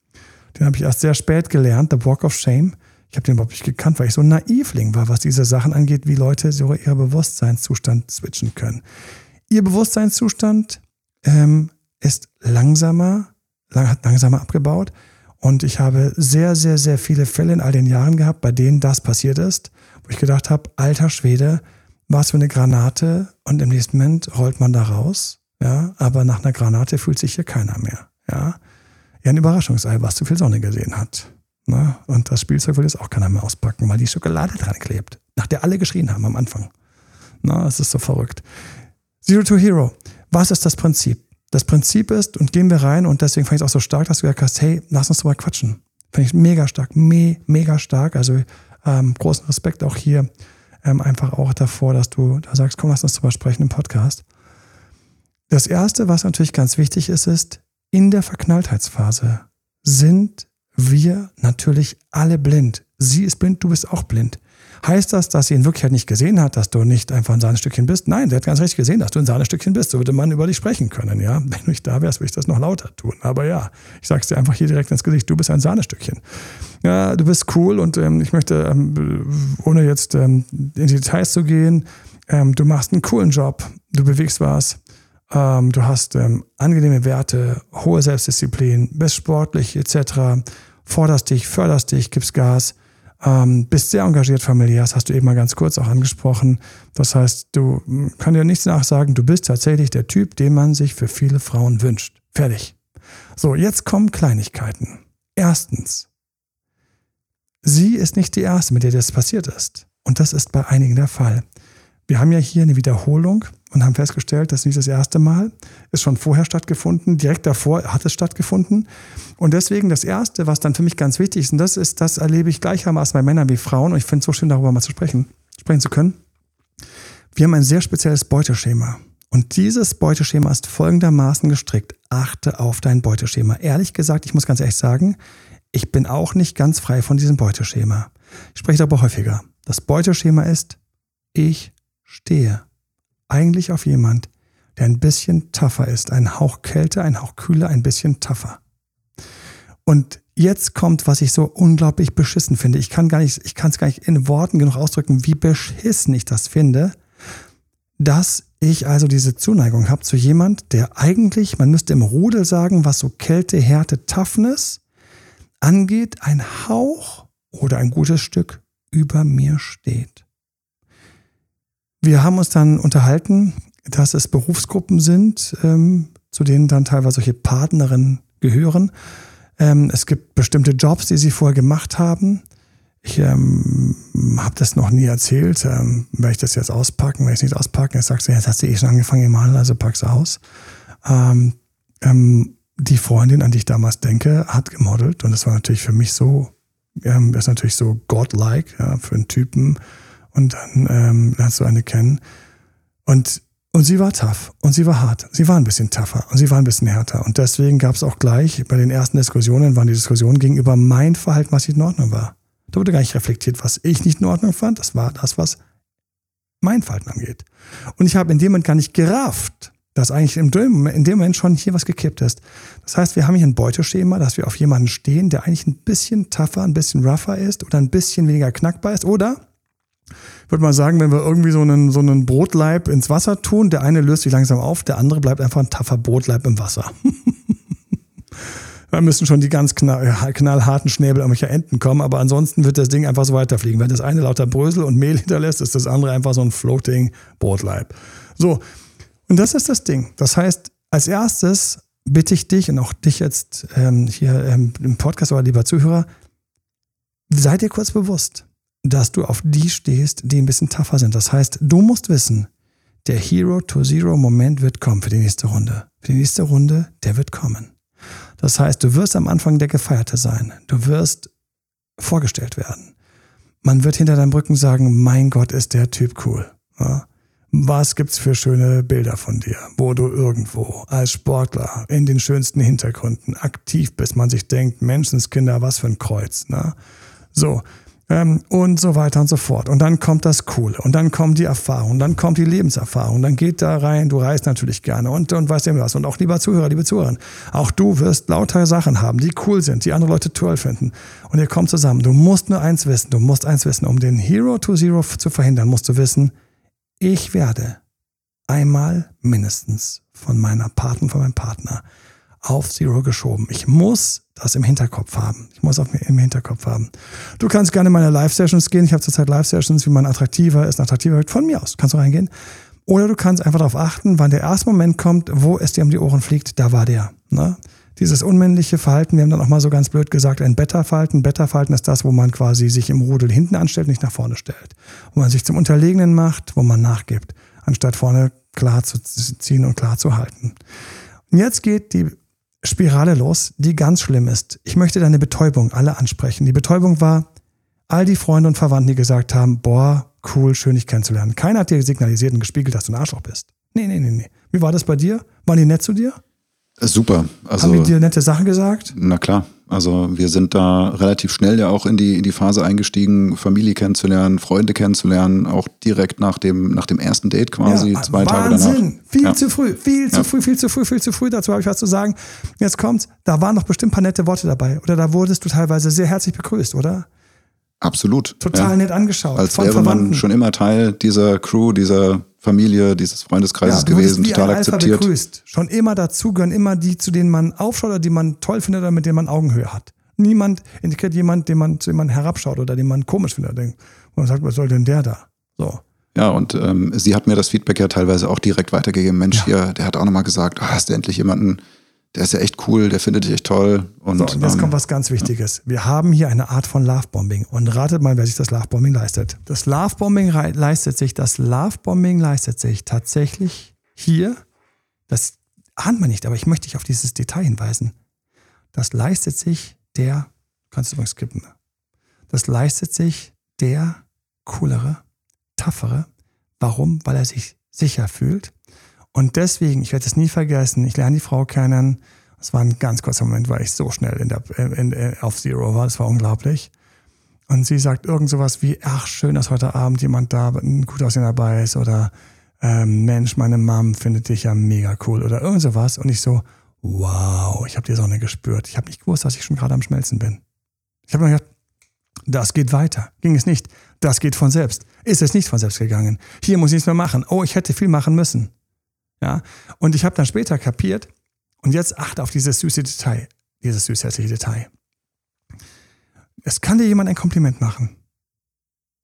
Den habe ich erst sehr spät gelernt, The Walk of Shame ich habe den überhaupt nicht gekannt, weil ich so ein Naivling war, was diese Sachen angeht, wie Leute so ihren Bewusstseinszustand switchen können. Ihr Bewusstseinszustand ähm, ist langsamer, lang, hat langsamer abgebaut. Und ich habe sehr, sehr, sehr viele Fälle in all den Jahren gehabt, bei denen das passiert ist, wo ich gedacht habe, alter Schwede, was für eine Granate und im nächsten Moment rollt man da raus. Ja, aber nach einer Granate fühlt sich hier keiner mehr. Ja, ja ein Überraschungsei, was zu viel Sonne gesehen hat. Ne? Und das Spielzeug will jetzt auch keiner mehr auspacken, weil die Schokolade dran klebt, nach der alle geschrien haben am Anfang. Na, es ist so verrückt. Zero to Hero. Was ist das Prinzip? Das Prinzip ist, und gehen wir rein, und deswegen fand ich es auch so stark, dass du gesagt hast, hey, lass uns drüber quatschen. Finde ich mega stark, me, mega stark. Also ähm, großen Respekt auch hier ähm, einfach auch davor, dass du da sagst, komm, lass uns drüber sprechen im Podcast. Das Erste, was natürlich ganz wichtig ist, ist, in der Verknalltheitsphase sind wir natürlich alle blind. Sie ist blind, du bist auch blind. Heißt das, dass sie in Wirklichkeit nicht gesehen hat, dass du nicht einfach ein Sahnestückchen bist? Nein, sie hat ganz richtig gesehen, dass du ein Sahnestückchen bist. So würde man über dich sprechen können, ja. Wenn du nicht da wärst, würde ich das noch lauter tun. Aber ja, ich sag's dir einfach hier direkt ins Gesicht, du bist ein Sahnestückchen. Ja, du bist cool und ähm, ich möchte, ähm, ohne jetzt ähm, in die Details zu gehen, ähm, du machst einen coolen Job, du bewegst was, ähm, du hast ähm, angenehme Werte, hohe Selbstdisziplin, bist sportlich etc., forderst dich, förderst dich, gibst Gas ähm, bist sehr engagiert familiär, das hast du eben mal ganz kurz auch angesprochen. Das heißt, du hm, kann dir nichts nachsagen, du bist tatsächlich der Typ, den man sich für viele Frauen wünscht. Fertig. So, jetzt kommen Kleinigkeiten. Erstens, sie ist nicht die erste, mit der das passiert ist. Und das ist bei einigen der Fall. Wir haben ja hier eine Wiederholung und haben festgestellt, dass nicht das erste Mal ist schon vorher stattgefunden, direkt davor hat es stattgefunden. Und deswegen das Erste, was dann für mich ganz wichtig ist, und das ist, das erlebe ich gleichermaßen bei Männern wie Frauen, und ich finde es so schön, darüber mal zu sprechen, sprechen zu können. Wir haben ein sehr spezielles Beuteschema. Und dieses Beuteschema ist folgendermaßen gestrickt. Achte auf dein Beuteschema. Ehrlich gesagt, ich muss ganz ehrlich sagen, ich bin auch nicht ganz frei von diesem Beuteschema. Ich spreche darüber häufiger. Das Beuteschema ist, ich stehe eigentlich auf jemand, der ein bisschen tougher ist. Ein Hauch kälter, ein Hauch kühler, ein bisschen tougher. Und jetzt kommt, was ich so unglaublich beschissen finde. Ich kann gar nicht, ich kann es gar nicht in Worten genug ausdrücken, wie beschissen ich das finde, dass ich also diese Zuneigung habe zu jemand, der eigentlich, man müsste im Rudel sagen, was so Kälte, Härte, Toughness angeht, ein Hauch oder ein gutes Stück über mir steht. Wir haben uns dann unterhalten, dass es Berufsgruppen sind, ähm, zu denen dann teilweise solche Partnerinnen gehören. Ähm, es gibt bestimmte Jobs, die sie vorher gemacht haben. Ich ähm, habe das noch nie erzählt. Ähm, werde ich das jetzt auspacken? Werde ich es nicht auspacken? Jetzt sagst du, jetzt hast du eh schon angefangen, mal, also pack's aus. Ähm, ähm, die Freundin, an die ich damals denke, hat gemodelt und das war natürlich für mich so, ähm, ist natürlich so godlike ja, für einen Typen, und dann ähm, lernst du eine kennen. Und, und sie war tough und sie war hart. Sie war ein bisschen tougher und sie war ein bisschen härter. Und deswegen gab es auch gleich bei den ersten Diskussionen, waren die Diskussionen gegenüber mein Verhalten, was nicht in Ordnung war. Da wurde gar nicht reflektiert, was ich nicht in Ordnung fand. Das war das, was mein Verhalten angeht. Und ich habe in dem Moment gar nicht gerafft, dass eigentlich in dem, Moment, in dem Moment schon hier was gekippt ist. Das heißt, wir haben hier ein Beuteschema, dass wir auf jemanden stehen, der eigentlich ein bisschen tougher, ein bisschen rougher ist oder ein bisschen weniger knackbar ist oder ich würde mal sagen, wenn wir irgendwie so einen, so einen Brotleib ins Wasser tun, der eine löst sich langsam auf, der andere bleibt einfach ein taffer Brotleib im Wasser. da müssen schon die ganz knall, knallharten Schnäbel irgendwelcher Enten kommen, aber ansonsten wird das Ding einfach so weiterfliegen. Wenn das eine lauter Brösel und Mehl hinterlässt, ist das andere einfach so ein floating Brotleib. So, und das ist das Ding. Das heißt, als erstes bitte ich dich und auch dich jetzt ähm, hier ähm, im Podcast oder lieber Zuhörer, seid ihr kurz bewusst dass du auf die stehst, die ein bisschen tougher sind. Das heißt, du musst wissen, der Hero to Zero Moment wird kommen für die nächste Runde. Für die nächste Runde, der wird kommen. Das heißt, du wirst am Anfang der Gefeierte sein. Du wirst vorgestellt werden. Man wird hinter deinem Rücken sagen, mein Gott, ist der Typ cool. Ja? Was gibt's für schöne Bilder von dir, wo du irgendwo als Sportler in den schönsten Hintergründen aktiv bist, man sich denkt, Menschenskinder, was für ein Kreuz. Ne? So, ähm, und so weiter und so fort. Und dann kommt das Coole und dann kommt die Erfahrung, dann kommt die Lebenserfahrung, dann geht da rein, du reist natürlich gerne und, und weißt ja was. Und auch lieber Zuhörer, liebe Zuhörer, auch du wirst lauter Sachen haben, die cool sind, die andere Leute toll finden. Und ihr kommt zusammen. Du musst nur eins wissen, du musst eins wissen, um den Hero to Zero zu verhindern, musst du wissen, ich werde einmal mindestens von meiner Partner, von meinem Partner auf Zero geschoben. Ich muss das im Hinterkopf haben. Ich muss auch im Hinterkopf haben. Du kannst gerne in meine Live-Sessions gehen. Ich habe zurzeit Live-Sessions, wie man attraktiver ist, attraktiver wird. Von mir aus kannst du reingehen. Oder du kannst einfach darauf achten, wann der erste Moment kommt, wo es dir um die Ohren fliegt, da war der. Ne? Dieses unmännliche Verhalten, wir haben dann auch mal so ganz blöd gesagt, ein Beta-Verhalten. Beta-Verhalten ist das, wo man quasi sich im Rudel hinten anstellt, nicht nach vorne stellt. Wo man sich zum Unterlegenen macht, wo man nachgibt, anstatt vorne klar zu ziehen und klar zu halten. Und jetzt geht die Spirale los, die ganz schlimm ist. Ich möchte deine Betäubung alle ansprechen. Die Betäubung war all die Freunde und Verwandten, die gesagt haben, boah, cool, schön dich kennenzulernen. Keiner hat dir signalisiert und gespiegelt, dass du ein Arschloch bist. Nee, nee, nee, nee. Wie war das bei dir? Waren die nett zu dir? Super. Also, Haben die dir nette Sachen gesagt? Na klar. Also wir sind da relativ schnell ja auch in die, in die Phase eingestiegen, Familie kennenzulernen, Freunde kennenzulernen, auch direkt nach dem, nach dem ersten Date quasi, ja, zwei Wahnsinn. Tage danach. Viel ja. zu früh, viel zu ja. früh, viel zu früh, viel zu früh. Dazu habe ich was zu sagen. Jetzt kommt's, da waren noch bestimmt ein paar nette Worte dabei. Oder da wurdest du teilweise sehr herzlich begrüßt, oder? Absolut. Total nett angeschaut. Als wäre man schon immer Teil dieser Crew, dieser Familie, dieses Freundeskreises ja, gewesen, total akzeptiert. begrüßt. Schon immer dazugehören, immer die, zu denen man aufschaut oder die man toll findet oder mit denen man Augenhöhe hat. Niemand integriert jemand, den man zu jemandem herabschaut oder den man komisch findet. Und man sagt, was soll denn der da? So. Ja, und ähm, sie hat mir das Feedback ja teilweise auch direkt weitergegeben. Mensch, ja. hier, der hat auch nochmal gesagt, oh, hast du endlich jemanden, der ist ja echt cool, der findet dich echt toll. Und, so, und jetzt ähm, kommt was ganz Wichtiges. Wir haben hier eine Art von Lovebombing. Und ratet mal, wer sich das Lovebombing leistet. Das Lovebombing leistet sich, das Lovebombing leistet sich tatsächlich hier, das ahnt man nicht, aber ich möchte dich auf dieses Detail hinweisen. Das leistet sich der, kannst du übrigens skippen, ne? das leistet sich der coolere, toughere. Warum? Weil er sich sicher fühlt und deswegen, ich werde es nie vergessen, ich lerne die Frau kennen. Es war ein ganz kurzer Moment, weil ich so schnell in der, in, in, auf Zero war. Das war unglaublich. Und sie sagt irgend sowas wie, ach, schön, dass heute Abend jemand da, ein gut aussehender dabei ist. Oder, ähm, Mensch, meine Mom findet dich ja mega cool. Oder irgend sowas. Und ich so, wow, ich habe die Sonne gespürt. Ich habe nicht gewusst, dass ich schon gerade am Schmelzen bin. Ich habe mir gedacht, das geht weiter. Ging es nicht. Das geht von selbst. Ist es nicht von selbst gegangen. Hier muss ich nichts mehr machen. Oh, ich hätte viel machen müssen. Ja? Und ich habe dann später kapiert, und jetzt achte auf dieses süße Detail, dieses süßherzliche Detail. Es kann dir jemand ein Kompliment machen,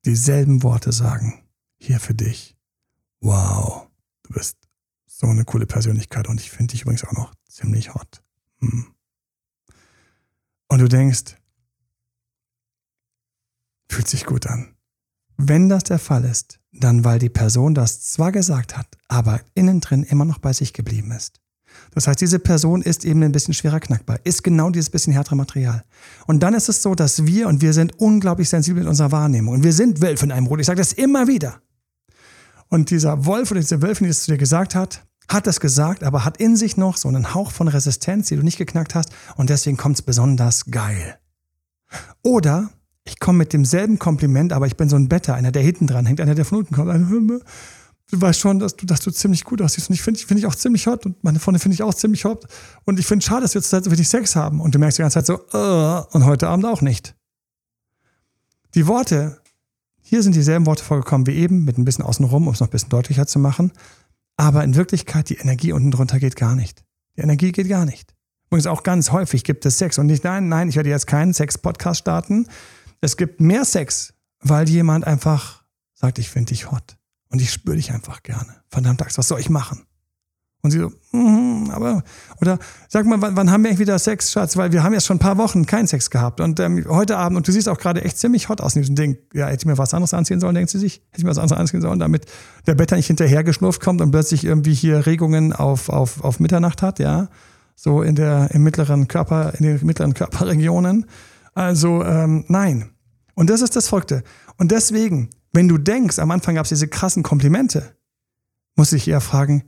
dieselben Worte sagen, hier für dich. Wow, du bist so eine coole Persönlichkeit und ich finde dich übrigens auch noch ziemlich hot. Hm. Und du denkst, fühlt sich gut an. Wenn das der Fall ist, dann weil die Person das zwar gesagt hat, aber innen drin immer noch bei sich geblieben ist. Das heißt, diese Person ist eben ein bisschen schwerer knackbar, ist genau dieses bisschen härtere Material. Und dann ist es so, dass wir, und wir sind unglaublich sensibel in unserer Wahrnehmung, und wir sind Wölfe in einem Rudel, ich sage das immer wieder. Und dieser Wolf oder diese Wölfin, die es zu dir gesagt hat, hat das gesagt, aber hat in sich noch so einen Hauch von Resistenz, die du nicht geknackt hast, und deswegen kommt es besonders geil. Oder ich komme mit demselben Kompliment, aber ich bin so ein Better, einer, der hinten dran hängt, einer, der von unten kommt. Du weißt schon, dass du, dass du ziemlich gut aussiehst. Und ich finde find ich auch ziemlich hot. Und meine Freunde finde ich auch ziemlich hot. Und ich finde schade, dass wir zurzeit so wenig Sex haben. Und du merkst die ganze Zeit so, uh, und heute Abend auch nicht. Die Worte, hier sind dieselben Worte vorgekommen wie eben, mit ein bisschen außenrum, um es noch ein bisschen deutlicher zu machen. Aber in Wirklichkeit, die Energie unten drunter geht gar nicht. Die Energie geht gar nicht. Übrigens auch ganz häufig gibt es Sex. Und nicht, nein, nein, ich werde jetzt keinen Sex-Podcast starten es gibt mehr Sex, weil jemand einfach sagt, ich finde dich hot und ich spüre dich einfach gerne. Verdammt Axt, was soll ich machen? Und sie so, mm, aber, oder sag mal, wann, wann, haben wir eigentlich wieder Sex, Schatz? Weil wir haben jetzt schon ein paar Wochen keinen Sex gehabt. Und ähm, heute Abend, und du siehst auch gerade echt ziemlich hot aus in diesem Ding. Ja, hätte ich mir was anderes anziehen sollen, denkt sie sich? Hätte ich mir was anderes anziehen sollen, damit der Better nicht hinterhergeschnurft kommt und plötzlich irgendwie hier Regungen auf, auf, auf Mitternacht hat, ja? So in der, im mittleren Körper, in den mittleren Körperregionen. Also, ähm, nein. Und das ist das Folgte. Und deswegen, wenn du denkst, am Anfang gab es diese krassen Komplimente, muss ich eher fragen,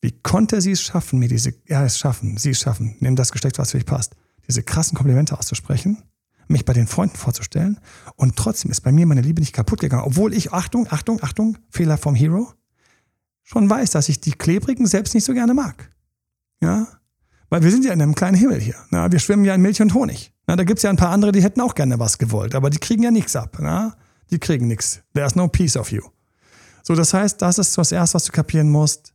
wie konnte sie es schaffen, mir diese, ja, es schaffen, sie es schaffen, nimm das Geschlecht, was für dich passt, diese krassen Komplimente auszusprechen, mich bei den Freunden vorzustellen und trotzdem ist bei mir meine Liebe nicht kaputt gegangen, obwohl ich, Achtung, Achtung, Achtung, Fehler vom Hero, schon weiß, dass ich die klebrigen selbst nicht so gerne mag. Ja, weil wir sind ja in einem kleinen Himmel hier. Na, wir schwimmen ja in Milch und Honig. Na, da gibt's ja ein paar andere, die hätten auch gerne was gewollt, aber die kriegen ja nichts ab. Na? Die kriegen nichts. There's no piece of you. So, das heißt, das ist das Erste, was du kapieren musst.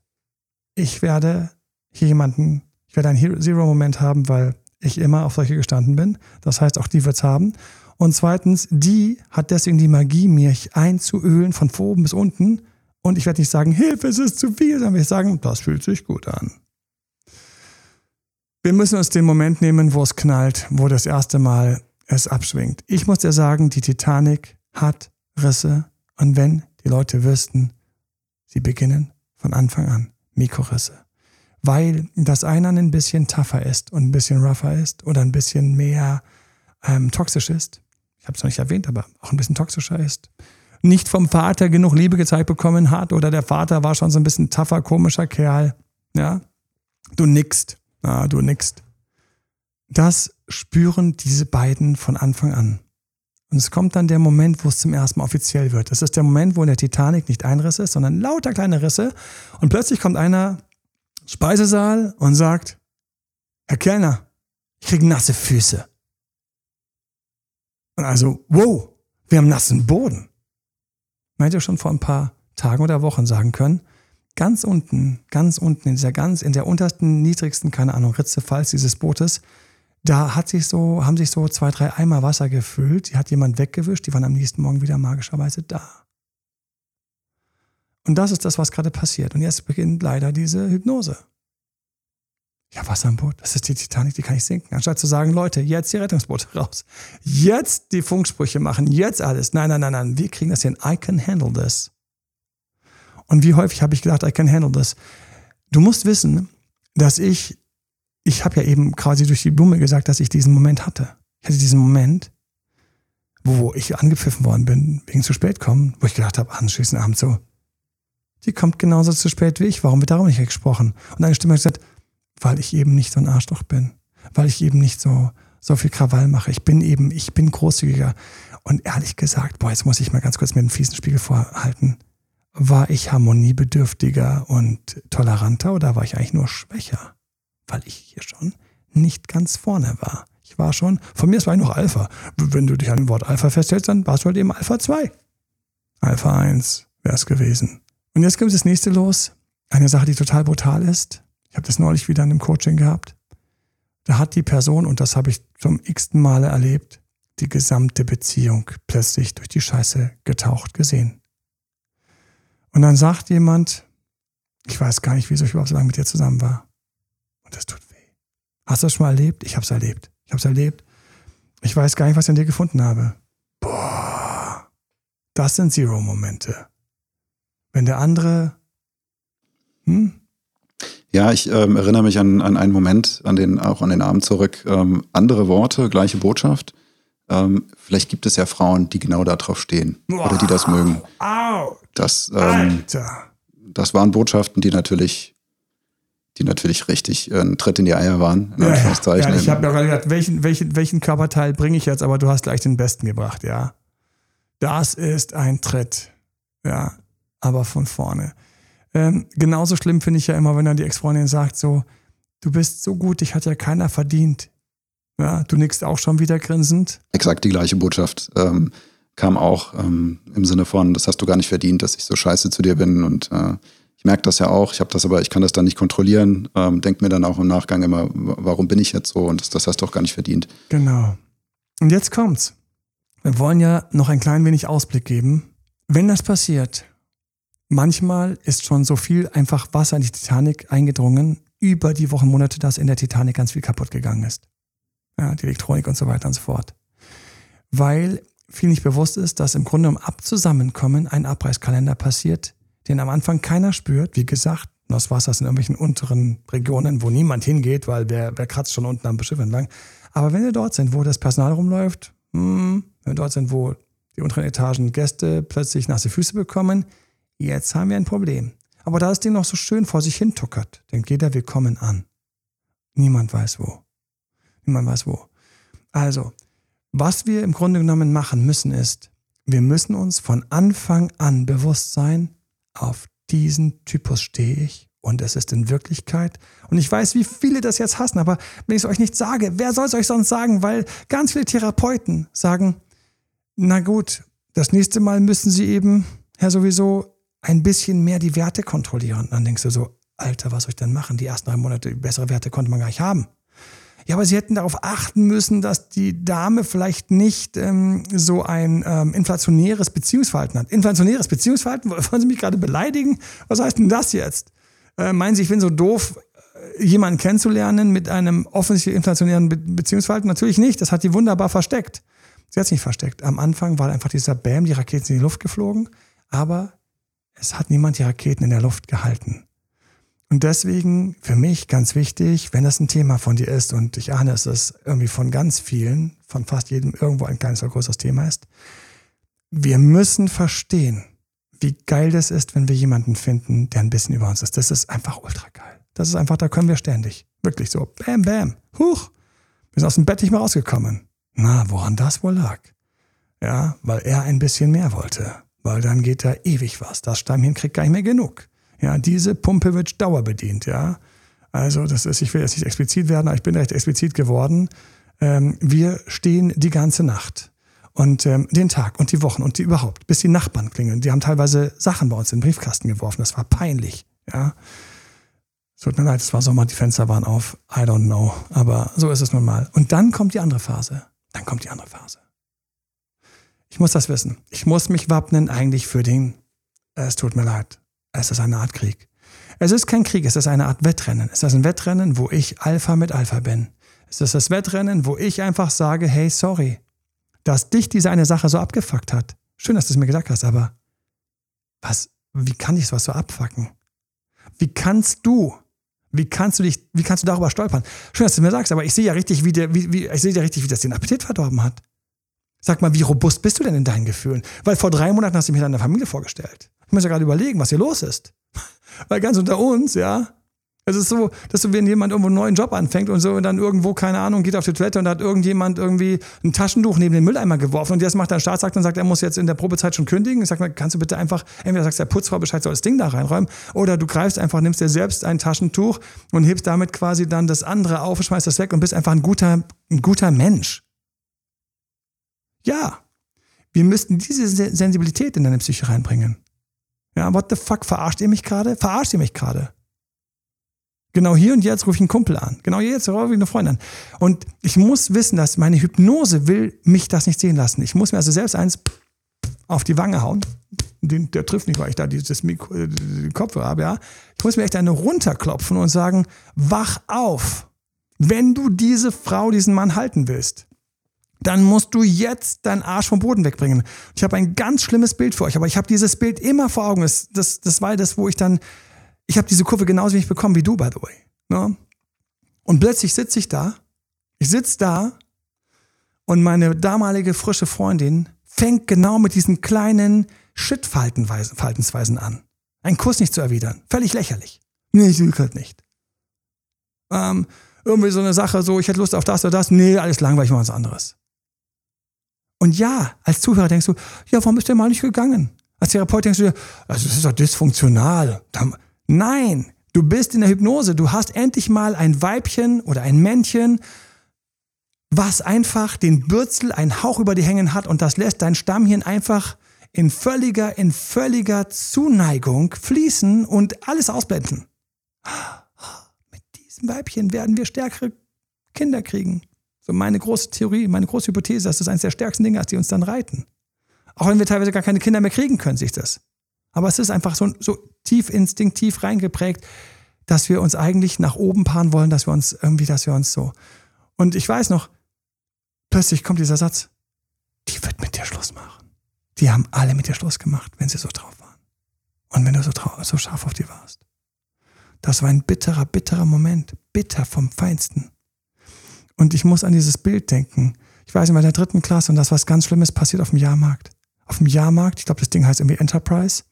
Ich werde hier jemanden, ich werde einen Zero-Moment haben, weil ich immer auf solche gestanden bin. Das heißt, auch die wird's haben. Und zweitens, die hat deswegen die Magie, mich einzuölen von oben bis unten. Und ich werde nicht sagen, Hilfe, es ist zu viel, sondern ich sagen, das fühlt sich gut an. Wir müssen uns den Moment nehmen, wo es knallt, wo das erste Mal es abschwingt. Ich muss dir sagen, die Titanic hat Risse. Und wenn die Leute wüssten, sie beginnen von Anfang an Mikrorisse. Weil das eine ein bisschen tougher ist und ein bisschen rougher ist oder ein bisschen mehr ähm, toxisch ist. Ich habe es noch nicht erwähnt, aber auch ein bisschen toxischer ist. Nicht vom Vater genug Liebe gezeigt bekommen hat oder der Vater war schon so ein bisschen tougher, komischer Kerl. Ja, du nickst. Ja, du nickst. Das spüren diese beiden von Anfang an. Und es kommt dann der Moment, wo es zum ersten Mal offiziell wird. Das ist der Moment, wo in der Titanic nicht ein Riss ist, sondern lauter kleine Risse. Und plötzlich kommt einer Speisesaal und sagt, Herr Kellner, ich kriege nasse Füße. Und also, wow, wir haben nassen Boden. Man hätte schon vor ein paar Tagen oder Wochen sagen können, ganz unten, ganz unten, in dieser ganz, in der untersten, niedrigsten, keine Ahnung, Ritze, falls dieses Bootes, da hat sich so, haben sich so zwei, drei Eimer Wasser gefüllt. Die hat jemand weggewischt. Die waren am nächsten Morgen wieder magischerweise da. Und das ist das, was gerade passiert. Und jetzt beginnt leider diese Hypnose. Ja, Wasser im Boot. Das ist die Titanic, die kann ich sinken. Anstatt zu sagen, Leute, jetzt die Rettungsboote raus. Jetzt die Funksprüche machen. Jetzt alles. Nein, nein, nein, nein. Wir kriegen das hin. I can handle this. Und wie häufig habe ich gedacht, I can handle this. Du musst wissen, dass ich ich habe ja eben quasi durch die Blume gesagt, dass ich diesen Moment hatte. Ich hatte diesen Moment, wo ich angepfiffen worden bin, wegen zu spät kommen, wo ich gedacht habe, anschließend Abend so, die kommt genauso zu spät wie ich, warum wird darum nicht gesprochen? Und eine Stimme hat gesagt, weil ich eben nicht so ein Arschloch bin, weil ich eben nicht so, so viel Krawall mache. Ich bin eben, ich bin großzügiger. Und ehrlich gesagt, boah, jetzt muss ich mal ganz kurz mir den fiesen Spiegel vorhalten. War ich harmoniebedürftiger und toleranter oder war ich eigentlich nur schwächer? weil ich hier schon nicht ganz vorne war. Ich war schon, von mir war ich noch Alpha. Wenn du dich an dem Wort Alpha festhältst, dann warst du halt eben Alpha 2. Alpha 1 wäre es gewesen. Und jetzt kommt das nächste los. Eine Sache, die total brutal ist. Ich habe das neulich wieder in einem Coaching gehabt. Da hat die Person, und das habe ich zum x-ten Male erlebt, die gesamte Beziehung plötzlich durch die Scheiße getaucht gesehen. Und dann sagt jemand, ich weiß gar nicht, wieso ich überhaupt so lange mit dir zusammen war. Und das tut weh. Hast du das schon mal erlebt? Ich habe es erlebt. Ich habe es erlebt. Ich weiß gar nicht, was ich an dir gefunden habe. Boah, das sind Zero-Momente. Wenn der andere, hm? Ja, ich ähm, erinnere mich an, an einen Moment, an den, auch an den Abend zurück. Ähm, andere Worte, gleiche Botschaft. Ähm, vielleicht gibt es ja Frauen, die genau darauf stehen wow. oder die das mögen. Au. Das, ähm, das waren Botschaften, die natürlich die natürlich richtig äh, ein Tritt in die Eier waren. Ja, ja, ich habe ja gerade gedacht, welchen, welchen, welchen Körperteil bringe ich jetzt, aber du hast gleich den besten gebracht, ja. Das ist ein Tritt. Ja, aber von vorne. Ähm, genauso schlimm finde ich ja immer, wenn dann die Ex-Freundin sagt so, du bist so gut, dich hat ja keiner verdient. Ja, du nickst auch schon wieder grinsend. Exakt die gleiche Botschaft ähm, kam auch ähm, im Sinne von, das hast du gar nicht verdient, dass ich so scheiße zu dir bin und äh, ich merke das ja auch, ich habe das aber, ich kann das dann nicht kontrollieren, ähm, denke mir dann auch im Nachgang immer, warum bin ich jetzt so und das, das hast du auch gar nicht verdient. Genau. Und jetzt kommt's. Wir wollen ja noch ein klein wenig Ausblick geben. Wenn das passiert, manchmal ist schon so viel einfach Wasser in die Titanic eingedrungen, über die Wochen, Monate, dass in der Titanic ganz viel kaputt gegangen ist. Ja, die Elektronik und so weiter und so fort. Weil viel nicht bewusst ist, dass im Grunde um Abzusammenkommen ein Abreißkalender passiert, den am Anfang keiner spürt. Wie gesagt, das Wasser in irgendwelchen unteren Regionen, wo niemand hingeht, weil wer, wer kratzt schon unten am Schiff entlang. Aber wenn wir dort sind, wo das Personal rumläuft, hm, wenn wir dort sind, wo die unteren Etagen Gäste plötzlich nasse Füße bekommen, jetzt haben wir ein Problem. Aber da das Ding noch so schön vor sich hin tuckert, denkt jeder, wir kommen an. Niemand weiß wo. Niemand weiß wo. Also, was wir im Grunde genommen machen müssen, ist, wir müssen uns von Anfang an bewusst sein, auf diesen Typus stehe ich und es ist in Wirklichkeit. Und ich weiß, wie viele das jetzt hassen, aber wenn ich es euch nicht sage, wer soll es euch sonst sagen? Weil ganz viele Therapeuten sagen, na gut, das nächste Mal müssen sie eben, ja sowieso, ein bisschen mehr die Werte kontrollieren. Dann denkst du so, Alter, was soll ich denn machen? Die ersten drei Monate bessere Werte konnte man gar nicht haben. Ja, aber sie hätten darauf achten müssen, dass die Dame vielleicht nicht ähm, so ein ähm, inflationäres Beziehungsverhalten hat. Inflationäres Beziehungsverhalten? Wollen Sie mich gerade beleidigen? Was heißt denn das jetzt? Äh, meinen Sie, ich bin so doof, äh, jemanden kennenzulernen mit einem offensichtlich inflationären Be Beziehungsverhalten? Natürlich nicht. Das hat die wunderbar versteckt. Sie hat es nicht versteckt. Am Anfang war einfach dieser Bam, die Raketen sind in die Luft geflogen, aber es hat niemand die Raketen in der Luft gehalten. Und deswegen für mich ganz wichtig, wenn das ein Thema von dir ist und ich ahne, dass es irgendwie von ganz vielen, von fast jedem irgendwo ein kleines oder großes Thema ist, wir müssen verstehen, wie geil das ist, wenn wir jemanden finden, der ein bisschen über uns ist. Das ist einfach ultra geil. Das ist einfach, da können wir ständig. Wirklich so, bam, bam, huch, wir sind aus dem Bett nicht mehr rausgekommen. Na, woran das wohl lag? Ja, weil er ein bisschen mehr wollte. Weil dann geht da ewig was. Das Stammchen kriegt gar nicht mehr genug. Ja, diese Pumpe wird dauerbedient, ja. Also, das ist, ich will jetzt nicht explizit werden, aber ich bin recht explizit geworden. Ähm, wir stehen die ganze Nacht und ähm, den Tag und die Wochen und die überhaupt, bis die Nachbarn klingeln. Die haben teilweise Sachen bei uns in den Briefkasten geworfen. Das war peinlich, ja. Tut mir leid, es war Sommer, die Fenster waren auf. I don't know. Aber so ist es nun mal. Und dann kommt die andere Phase. Dann kommt die andere Phase. Ich muss das wissen. Ich muss mich wappnen eigentlich für den, es tut mir leid, es ist eine Art Krieg. Es ist kein Krieg, es ist eine Art Wettrennen. Es ist ein Wettrennen, wo ich Alpha mit Alpha bin. Es ist das Wettrennen, wo ich einfach sage, hey, sorry, dass dich diese eine Sache so abgefuckt hat. Schön, dass du es mir gesagt hast, aber was, wie kann dich sowas so abfucken? Wie kannst du, wie kannst du dich, wie kannst du darüber stolpern? Schön, dass du mir sagst, aber ich sehe ja richtig, wie, der, wie, wie ich sehe ja richtig, wie das den Appetit verdorben hat. Sag mal, wie robust bist du denn in deinen Gefühlen? Weil vor drei Monaten hast du mich deiner Familie vorgestellt. Ich muss ja gerade überlegen, was hier los ist. Weil ganz unter uns, ja, es ist so, dass du, wenn jemand irgendwo einen neuen Job anfängt und so und dann irgendwo, keine Ahnung, geht auf die Toilette und da hat irgendjemand irgendwie ein Taschentuch neben den Mülleimer geworfen und das macht der Staatsakt und sagt, er muss jetzt in der Probezeit schon kündigen. Ich sag mal, kannst du bitte einfach, entweder sagst der Putzfrau Bescheid, soll das Ding da reinräumen oder du greifst einfach, nimmst dir selbst ein Taschentuch und hebst damit quasi dann das andere auf, schmeißt das weg und bist einfach ein guter, ein guter Mensch. Ja, wir müssten diese Sensibilität in deine Psyche reinbringen. Ja, what the fuck, verarscht ihr mich gerade? Verarscht ihr mich gerade? Genau hier und jetzt rufe ich einen Kumpel an. Genau jetzt rufe ich eine Freundin an. Und ich muss wissen, dass meine Hypnose will mich das nicht sehen lassen. Ich muss mir also selbst eins auf die Wange hauen. Den, der trifft nicht, weil ich da dieses Mikro, äh, den Kopfhörer habe, ja. Ich muss mir echt eine runterklopfen und sagen, wach auf. Wenn du diese Frau, diesen Mann halten willst, dann musst du jetzt deinen Arsch vom Boden wegbringen. Ich habe ein ganz schlimmes Bild für euch, aber ich habe dieses Bild immer vor Augen. Das, das, das war das, wo ich dann, ich habe diese Kurve genauso wenig bekommen wie du, by the way. Ne? Und plötzlich sitze ich da, ich sitze da und meine damalige frische Freundin fängt genau mit diesen kleinen Shit-Verhaltensweisen an. Einen Kuss nicht zu erwidern. Völlig lächerlich. Nee, ich will halt nicht. Ähm, irgendwie so eine Sache, so, ich hätte Lust auf das oder das. Nee, alles langweilig, mal was anderes. Und ja, als Zuhörer denkst du, ja, warum bist du mal nicht gegangen? Als Therapeut denkst du dir, also das ist doch dysfunktional. Nein, du bist in der Hypnose. Du hast endlich mal ein Weibchen oder ein Männchen, was einfach den Bürzel einen Hauch über die hängen hat und das lässt dein Stammhirn einfach in völliger, in völliger Zuneigung fließen und alles ausblenden. Mit diesem Weibchen werden wir stärkere Kinder kriegen. So meine große Theorie, meine große Hypothese, dass das eines der stärksten Dinge ist, die uns dann reiten. Auch wenn wir teilweise gar keine Kinder mehr kriegen können, sich das. Aber es ist einfach so, so tief instinktiv reingeprägt, dass wir uns eigentlich nach oben paaren wollen, dass wir uns irgendwie, dass wir uns so. Und ich weiß noch, plötzlich kommt dieser Satz, die wird mit dir Schluss machen. Die haben alle mit dir Schluss gemacht, wenn sie so drauf waren. Und wenn du so, so scharf auf die warst. Das war ein bitterer, bitterer Moment. Bitter vom Feinsten. Und ich muss an dieses Bild denken. Ich weiß, in der dritten Klasse und das was ganz Schlimmes passiert auf dem Jahrmarkt. Auf dem Jahrmarkt, ich glaube, das Ding heißt irgendwie Enterprise.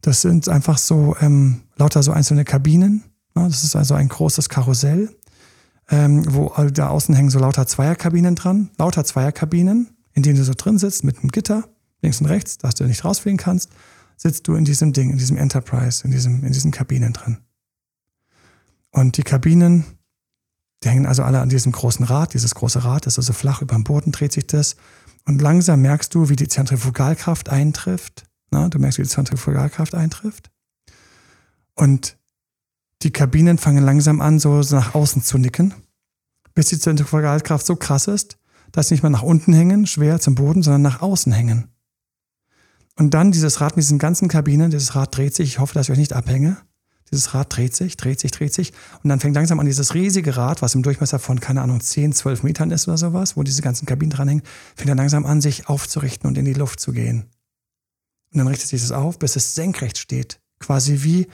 Das sind einfach so ähm, lauter so einzelne Kabinen. Ja, das ist also ein großes Karussell, ähm, wo da außen hängen so lauter Zweierkabinen dran. Lauter Zweierkabinen, in denen du so drin sitzt mit einem Gitter, links und rechts, dass du nicht rausfliegen kannst, sitzt du in diesem Ding, in diesem Enterprise, in, diesem, in diesen Kabinen drin. Und die Kabinen die hängen also alle an diesem großen Rad. Dieses große Rad ist also flach über dem Boden, dreht sich das. Und langsam merkst du, wie die Zentrifugalkraft eintrifft. Na, du merkst, wie die Zentrifugalkraft eintrifft. Und die Kabinen fangen langsam an, so nach außen zu nicken, bis die Zentrifugalkraft so krass ist, dass sie nicht mehr nach unten hängen, schwer zum Boden, sondern nach außen hängen. Und dann dieses Rad mit diesen ganzen Kabinen, dieses Rad dreht sich, ich hoffe, dass ich euch nicht abhänge. Dieses Rad dreht sich, dreht sich, dreht sich. Und dann fängt langsam an dieses riesige Rad, was im Durchmesser von, keine Ahnung, 10, 12 Metern ist oder sowas, wo diese ganzen Kabinen dranhängen, fängt dann langsam an, sich aufzurichten und in die Luft zu gehen. Und dann richtet sich das auf, bis es senkrecht steht. Quasi wie,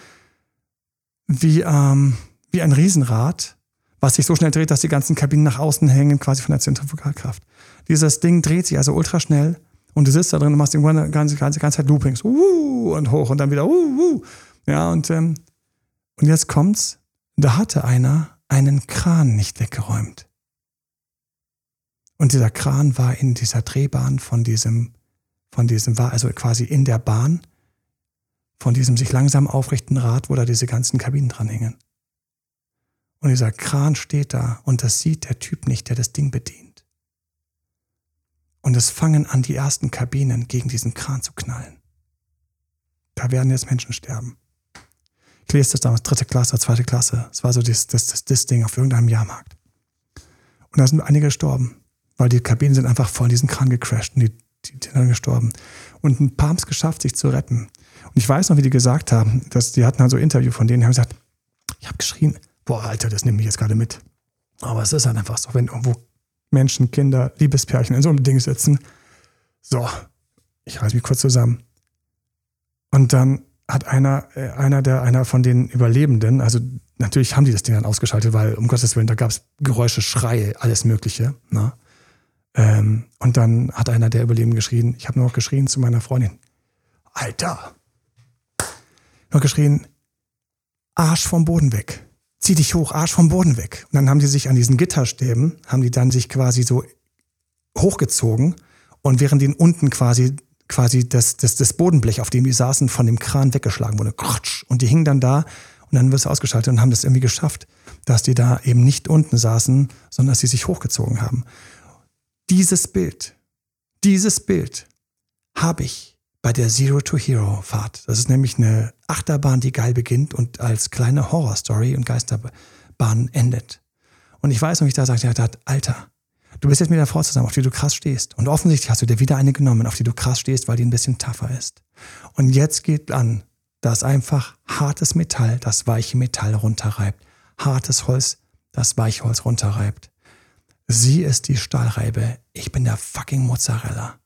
wie, ähm, wie ein Riesenrad, was sich so schnell dreht, dass die ganzen Kabinen nach außen hängen, quasi von der Zentrifugalkraft. Dieses Ding dreht sich also ultra schnell und du sitzt da drin und machst irgendwann eine ganze, ganze, ganze Zeit Loopings. Uh, und hoch und dann wieder. Uh, uh. Ja, und, ähm, und jetzt kommt's. Da hatte einer einen Kran nicht weggeräumt. Und dieser Kran war in dieser Drehbahn von diesem, von diesem, war also quasi in der Bahn von diesem sich langsam aufrichten Rad, wo da diese ganzen Kabinen dran hängen. Und dieser Kran steht da und das sieht der Typ nicht, der das Ding bedient. Und es fangen an, die ersten Kabinen gegen diesen Kran zu knallen. Da werden jetzt Menschen sterben. Ich lese das damals, dritte Klasse, zweite Klasse. Es war so das, das, das, das Ding auf irgendeinem Jahrmarkt. Und da sind einige gestorben, weil die Kabinen sind einfach voll in diesen Kran gecrashed und die, die, die sind gestorben. Und ein paar haben es geschafft, sich zu retten. Und ich weiß noch, wie die gesagt haben, dass die hatten halt so ein Interview von denen, die haben gesagt, ich habe geschrien, boah, Alter, das nimmt mich jetzt gerade mit. Aber es ist halt einfach so, wenn irgendwo Menschen, Kinder, Liebespärchen in so einem Ding sitzen, so, ich reiß mich kurz zusammen. Und dann hat einer, äh, einer der, einer von den Überlebenden, also natürlich haben die das Ding dann ausgeschaltet, weil um Gottes Willen, da gab es Geräusche, Schreie, alles Mögliche. Ne? Ähm, und dann hat einer der Überlebenden geschrien, ich habe nur noch geschrien zu meiner Freundin, Alter, noch geschrien, Arsch vom Boden weg, zieh dich hoch, Arsch vom Boden weg. Und dann haben die sich an diesen Gitterstäben, haben die dann sich quasi so hochgezogen und während den unten quasi quasi das, das, das Bodenblech, auf dem die saßen, von dem Kran weggeschlagen wurde. Und die hingen dann da und dann wird es ausgeschaltet und haben das irgendwie geschafft, dass die da eben nicht unten saßen, sondern dass sie sich hochgezogen haben. Dieses Bild, dieses Bild habe ich bei der Zero to Hero Fahrt. Das ist nämlich eine Achterbahn, die geil beginnt und als kleine Horrorstory und Geisterbahn endet. Und ich weiß noch, ich da sagte, Alter, Du bist jetzt mit der Frau zusammen, auf die du krass stehst. Und offensichtlich hast du dir wieder eine genommen, auf die du krass stehst, weil die ein bisschen tougher ist. Und jetzt geht an, dass einfach hartes Metall das weiche Metall runterreibt. Hartes Holz das weiche Holz runterreibt. Sie ist die Stahlreibe. Ich bin der fucking Mozzarella.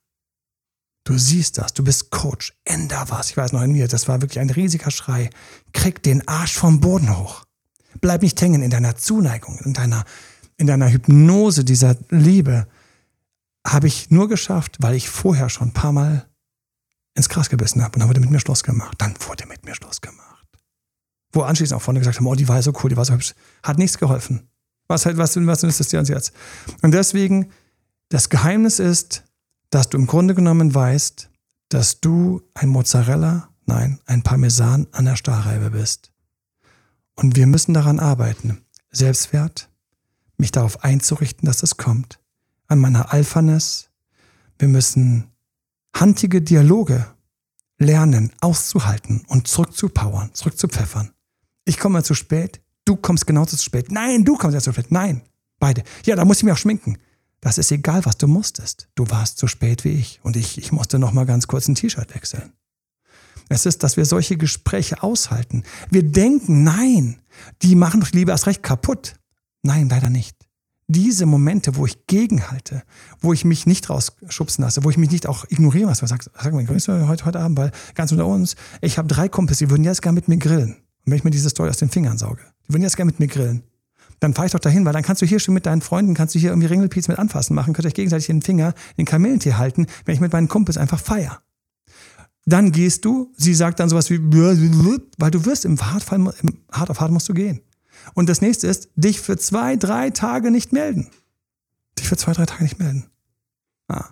Du siehst das, du bist Coach, änder was. Ich weiß noch in mir, das war wirklich ein riesiger Schrei. Krieg den Arsch vom Boden hoch. Bleib nicht hängen in deiner Zuneigung, in deiner in deiner Hypnose dieser Liebe habe ich nur geschafft, weil ich vorher schon ein paar Mal ins Gras gebissen habe und dann wurde mit mir Schluss gemacht. Dann wurde mit mir Schluss gemacht. Wo anschließend auch vorne gesagt haben, oh, die war so cool, die war so hübsch. Hat nichts geholfen. Was, halt, was, was ist das dir ans? Und deswegen, das Geheimnis ist, dass du im Grunde genommen weißt, dass du ein Mozzarella, nein, ein Parmesan an der Stahlreibe bist. Und wir müssen daran arbeiten. Selbstwert, mich darauf einzurichten, dass es kommt. An meiner Alphaness. Wir müssen handige Dialoge lernen, auszuhalten und zurückzupowern, zurückzupfeffern. Ich komme zu spät, du kommst genauso zu spät. Nein, du kommst ja zu spät. Nein, beide. Ja, da muss ich mich auch schminken. Das ist egal, was du musstest. Du warst so spät wie ich und ich, ich musste noch mal ganz kurz ein T-Shirt wechseln. Es ist, dass wir solche Gespräche aushalten. Wir denken, nein, die machen doch lieber erst recht kaputt. Nein, leider nicht. Diese Momente, wo ich gegenhalte, wo ich mich nicht rausschubsen lasse, wo ich mich nicht auch ignoriere, was man sagt, sag mal, heute, heute Abend, weil ganz unter uns, ich habe drei Kumpels, die würden jetzt gerne mit mir grillen. Und wenn ich mir diese Story aus den Fingern sauge, die würden jetzt gerne mit mir grillen. Dann fahre ich doch dahin, weil dann kannst du hier schon mit deinen Freunden, kannst du hier irgendwie Ringelpiez mit anfassen machen, könnt euch gegenseitig den Finger, den Kamellentee halten, wenn ich mit meinen Kumpels einfach feier. Dann gehst du, sie sagt dann sowas wie, weil du wirst im Hartfall, im Hart auf Hart musst du gehen. Und das nächste ist, dich für zwei, drei Tage nicht melden. Dich für zwei, drei Tage nicht melden. Ah,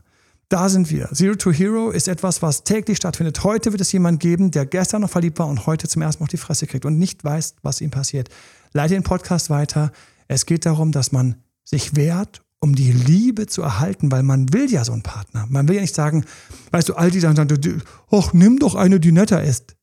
da sind wir. Zero to Hero ist etwas, was täglich stattfindet. Heute wird es jemand geben, der gestern noch verliebt war und heute zum ersten Mal auf die Fresse kriegt und nicht weiß, was ihm passiert. Leite den Podcast weiter. Es geht darum, dass man sich wehrt, um die Liebe zu erhalten, weil man will ja so einen Partner. Man will ja nicht sagen, weißt du, all die sagen, ach, nimm doch eine, die netter ist.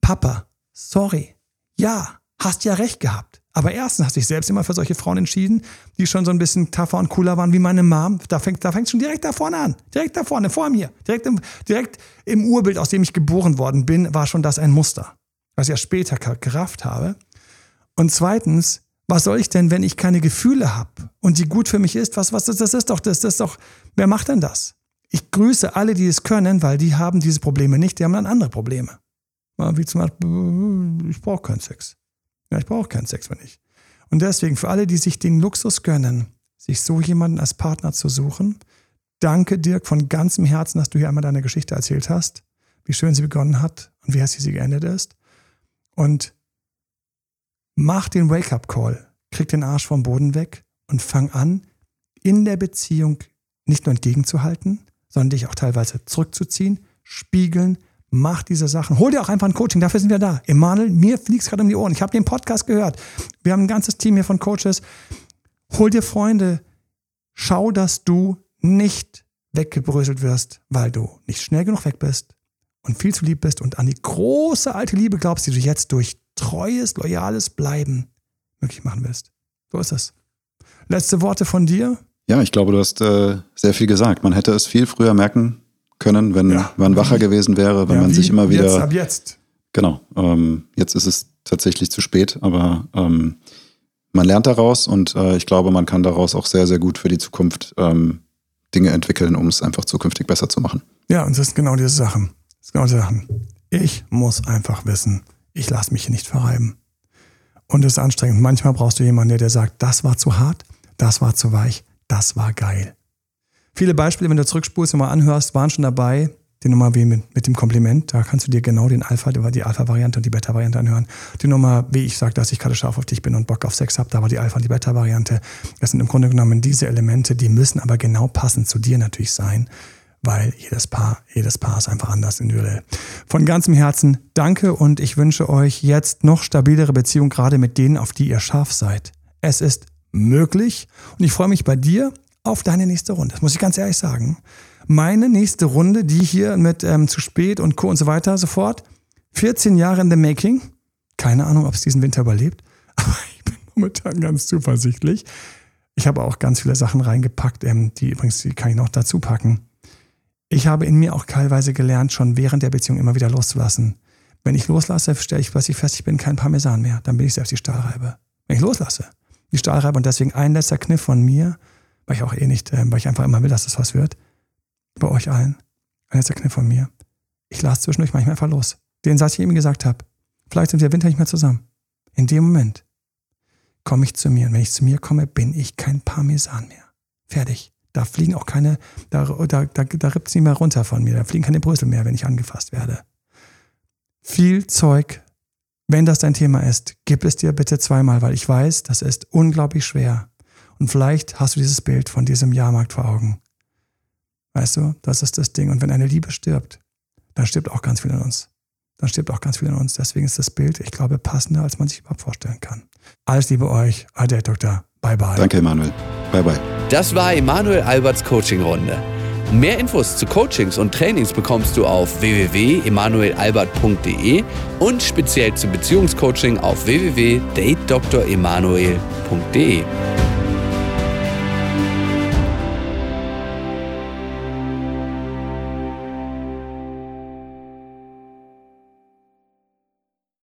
Papa, sorry. Ja, hast ja recht gehabt. Aber erstens hast du dich selbst immer für solche Frauen entschieden, die schon so ein bisschen tougher und cooler waren wie meine Mom. Da fängt da fängt schon direkt da vorne an. Direkt da vorne, vor mir. Direkt im, direkt im Urbild, aus dem ich geboren worden bin, war schon das ein Muster. Was ich ja später gerafft habe. Und zweitens, was soll ich denn, wenn ich keine Gefühle habe und die gut für mich ist? Was, was, das, das ist doch, das, das ist doch, wer macht denn das? Ich grüße alle, die es können, weil die haben diese Probleme nicht, die haben dann andere Probleme. Wie zum Beispiel, ich brauche keinen Sex. Ja, ich brauche keinen Sex, wenn ich. Und deswegen, für alle, die sich den Luxus gönnen, sich so jemanden als Partner zu suchen, danke Dirk von ganzem Herzen, dass du hier einmal deine Geschichte erzählt hast, wie schön sie begonnen hat und wie hässlich sie geendet ist. Und mach den Wake-up-Call, krieg den Arsch vom Boden weg und fang an, in der Beziehung nicht nur entgegenzuhalten, sondern dich auch teilweise zurückzuziehen, spiegeln, mach diese Sachen. Hol dir auch einfach ein Coaching, dafür sind wir da. Emanuel, mir fliegt es gerade um die Ohren. Ich habe den Podcast gehört. Wir haben ein ganzes Team hier von Coaches. Hol dir Freunde. Schau, dass du nicht weggebröselt wirst, weil du nicht schnell genug weg bist und viel zu lieb bist und an die große alte Liebe glaubst, die du jetzt durch treues, loyales Bleiben möglich machen willst. So ist es. Letzte Worte von dir? Ja, ich glaube, du hast äh, sehr viel gesagt. Man hätte es viel früher merken können, wenn ja. man wacher gewesen wäre, wenn ja, man sich immer wieder. Jetzt, ab jetzt. Genau. Ähm, jetzt ist es tatsächlich zu spät, aber ähm, man lernt daraus und äh, ich glaube, man kann daraus auch sehr, sehr gut für die Zukunft ähm, Dinge entwickeln, um es einfach zukünftig besser zu machen. Ja, und das ist genau diese Sachen. Das sind genau diese Sachen. Ich muss einfach wissen, ich lasse mich hier nicht verreiben. Und es ist anstrengend. Manchmal brauchst du jemanden, der dir sagt, das war zu hart, das war zu weich, das war geil. Viele Beispiele, wenn du zurückspulst und mal anhörst, waren schon dabei. Die Nummer wie mit, mit dem Kompliment, da kannst du dir genau den Alpha, die Alpha-Variante und die Beta-Variante anhören. Die Nummer, wie ich sage, dass ich gerade scharf auf dich bin und Bock auf Sex habe, da war die Alpha und die Beta-Variante. Das sind im Grunde genommen diese Elemente, die müssen aber genau passend zu dir natürlich sein, weil jedes Paar, jedes Paar ist einfach anders individuell. Von ganzem Herzen danke und ich wünsche euch jetzt noch stabilere Beziehungen, gerade mit denen, auf die ihr scharf seid. Es ist möglich und ich freue mich bei dir auf deine nächste Runde. Das muss ich ganz ehrlich sagen. Meine nächste Runde, die hier mit ähm, zu spät und Co. und so weiter sofort. 14 Jahre in the making. Keine Ahnung, ob es diesen Winter überlebt. Aber ich bin momentan ganz zuversichtlich. Ich habe auch ganz viele Sachen reingepackt, ähm, die übrigens, die kann ich noch dazu packen. Ich habe in mir auch teilweise gelernt, schon während der Beziehung immer wieder loszulassen. Wenn ich loslasse, stelle ich plötzlich fest, ich bin kein Parmesan mehr. Dann bin ich selbst die Stahlreibe. Wenn ich loslasse, die Stahlreibe und deswegen ein letzter Kniff von mir, weil ich auch eh nicht, äh, weil ich einfach immer will, dass das was wird. Bei euch allen. Ein letzter Kniff von mir. Ich lasse zwischendurch manchmal einfach los. Den Satz, den ich eben gesagt habe. Vielleicht sind wir Winter nicht mehr zusammen. In dem Moment komme ich zu mir. Und wenn ich zu mir komme, bin ich kein Parmesan mehr. Fertig. Da fliegen auch keine, da, da, da, da rippt es nicht mehr runter von mir. Da fliegen keine Brüssel mehr, wenn ich angefasst werde. Viel Zeug. Wenn das dein Thema ist, gib es dir bitte zweimal, weil ich weiß, das ist unglaublich schwer. Und vielleicht hast du dieses Bild von diesem Jahrmarkt vor Augen. Weißt du, das ist das Ding. Und wenn eine Liebe stirbt, dann stirbt auch ganz viel in uns. Dann stirbt auch ganz viel in uns. Deswegen ist das Bild, ich glaube, passender, als man sich überhaupt vorstellen kann. Alles Liebe euch. Ade, Doktor. Bye, bye. Danke, Emanuel. Bye, bye. Das war Emanuel Alberts Coaching-Runde. Mehr Infos zu Coachings und Trainings bekommst du auf www.emanuelalbert.de und speziell zum Beziehungscoaching auf www.datedremanuel.de.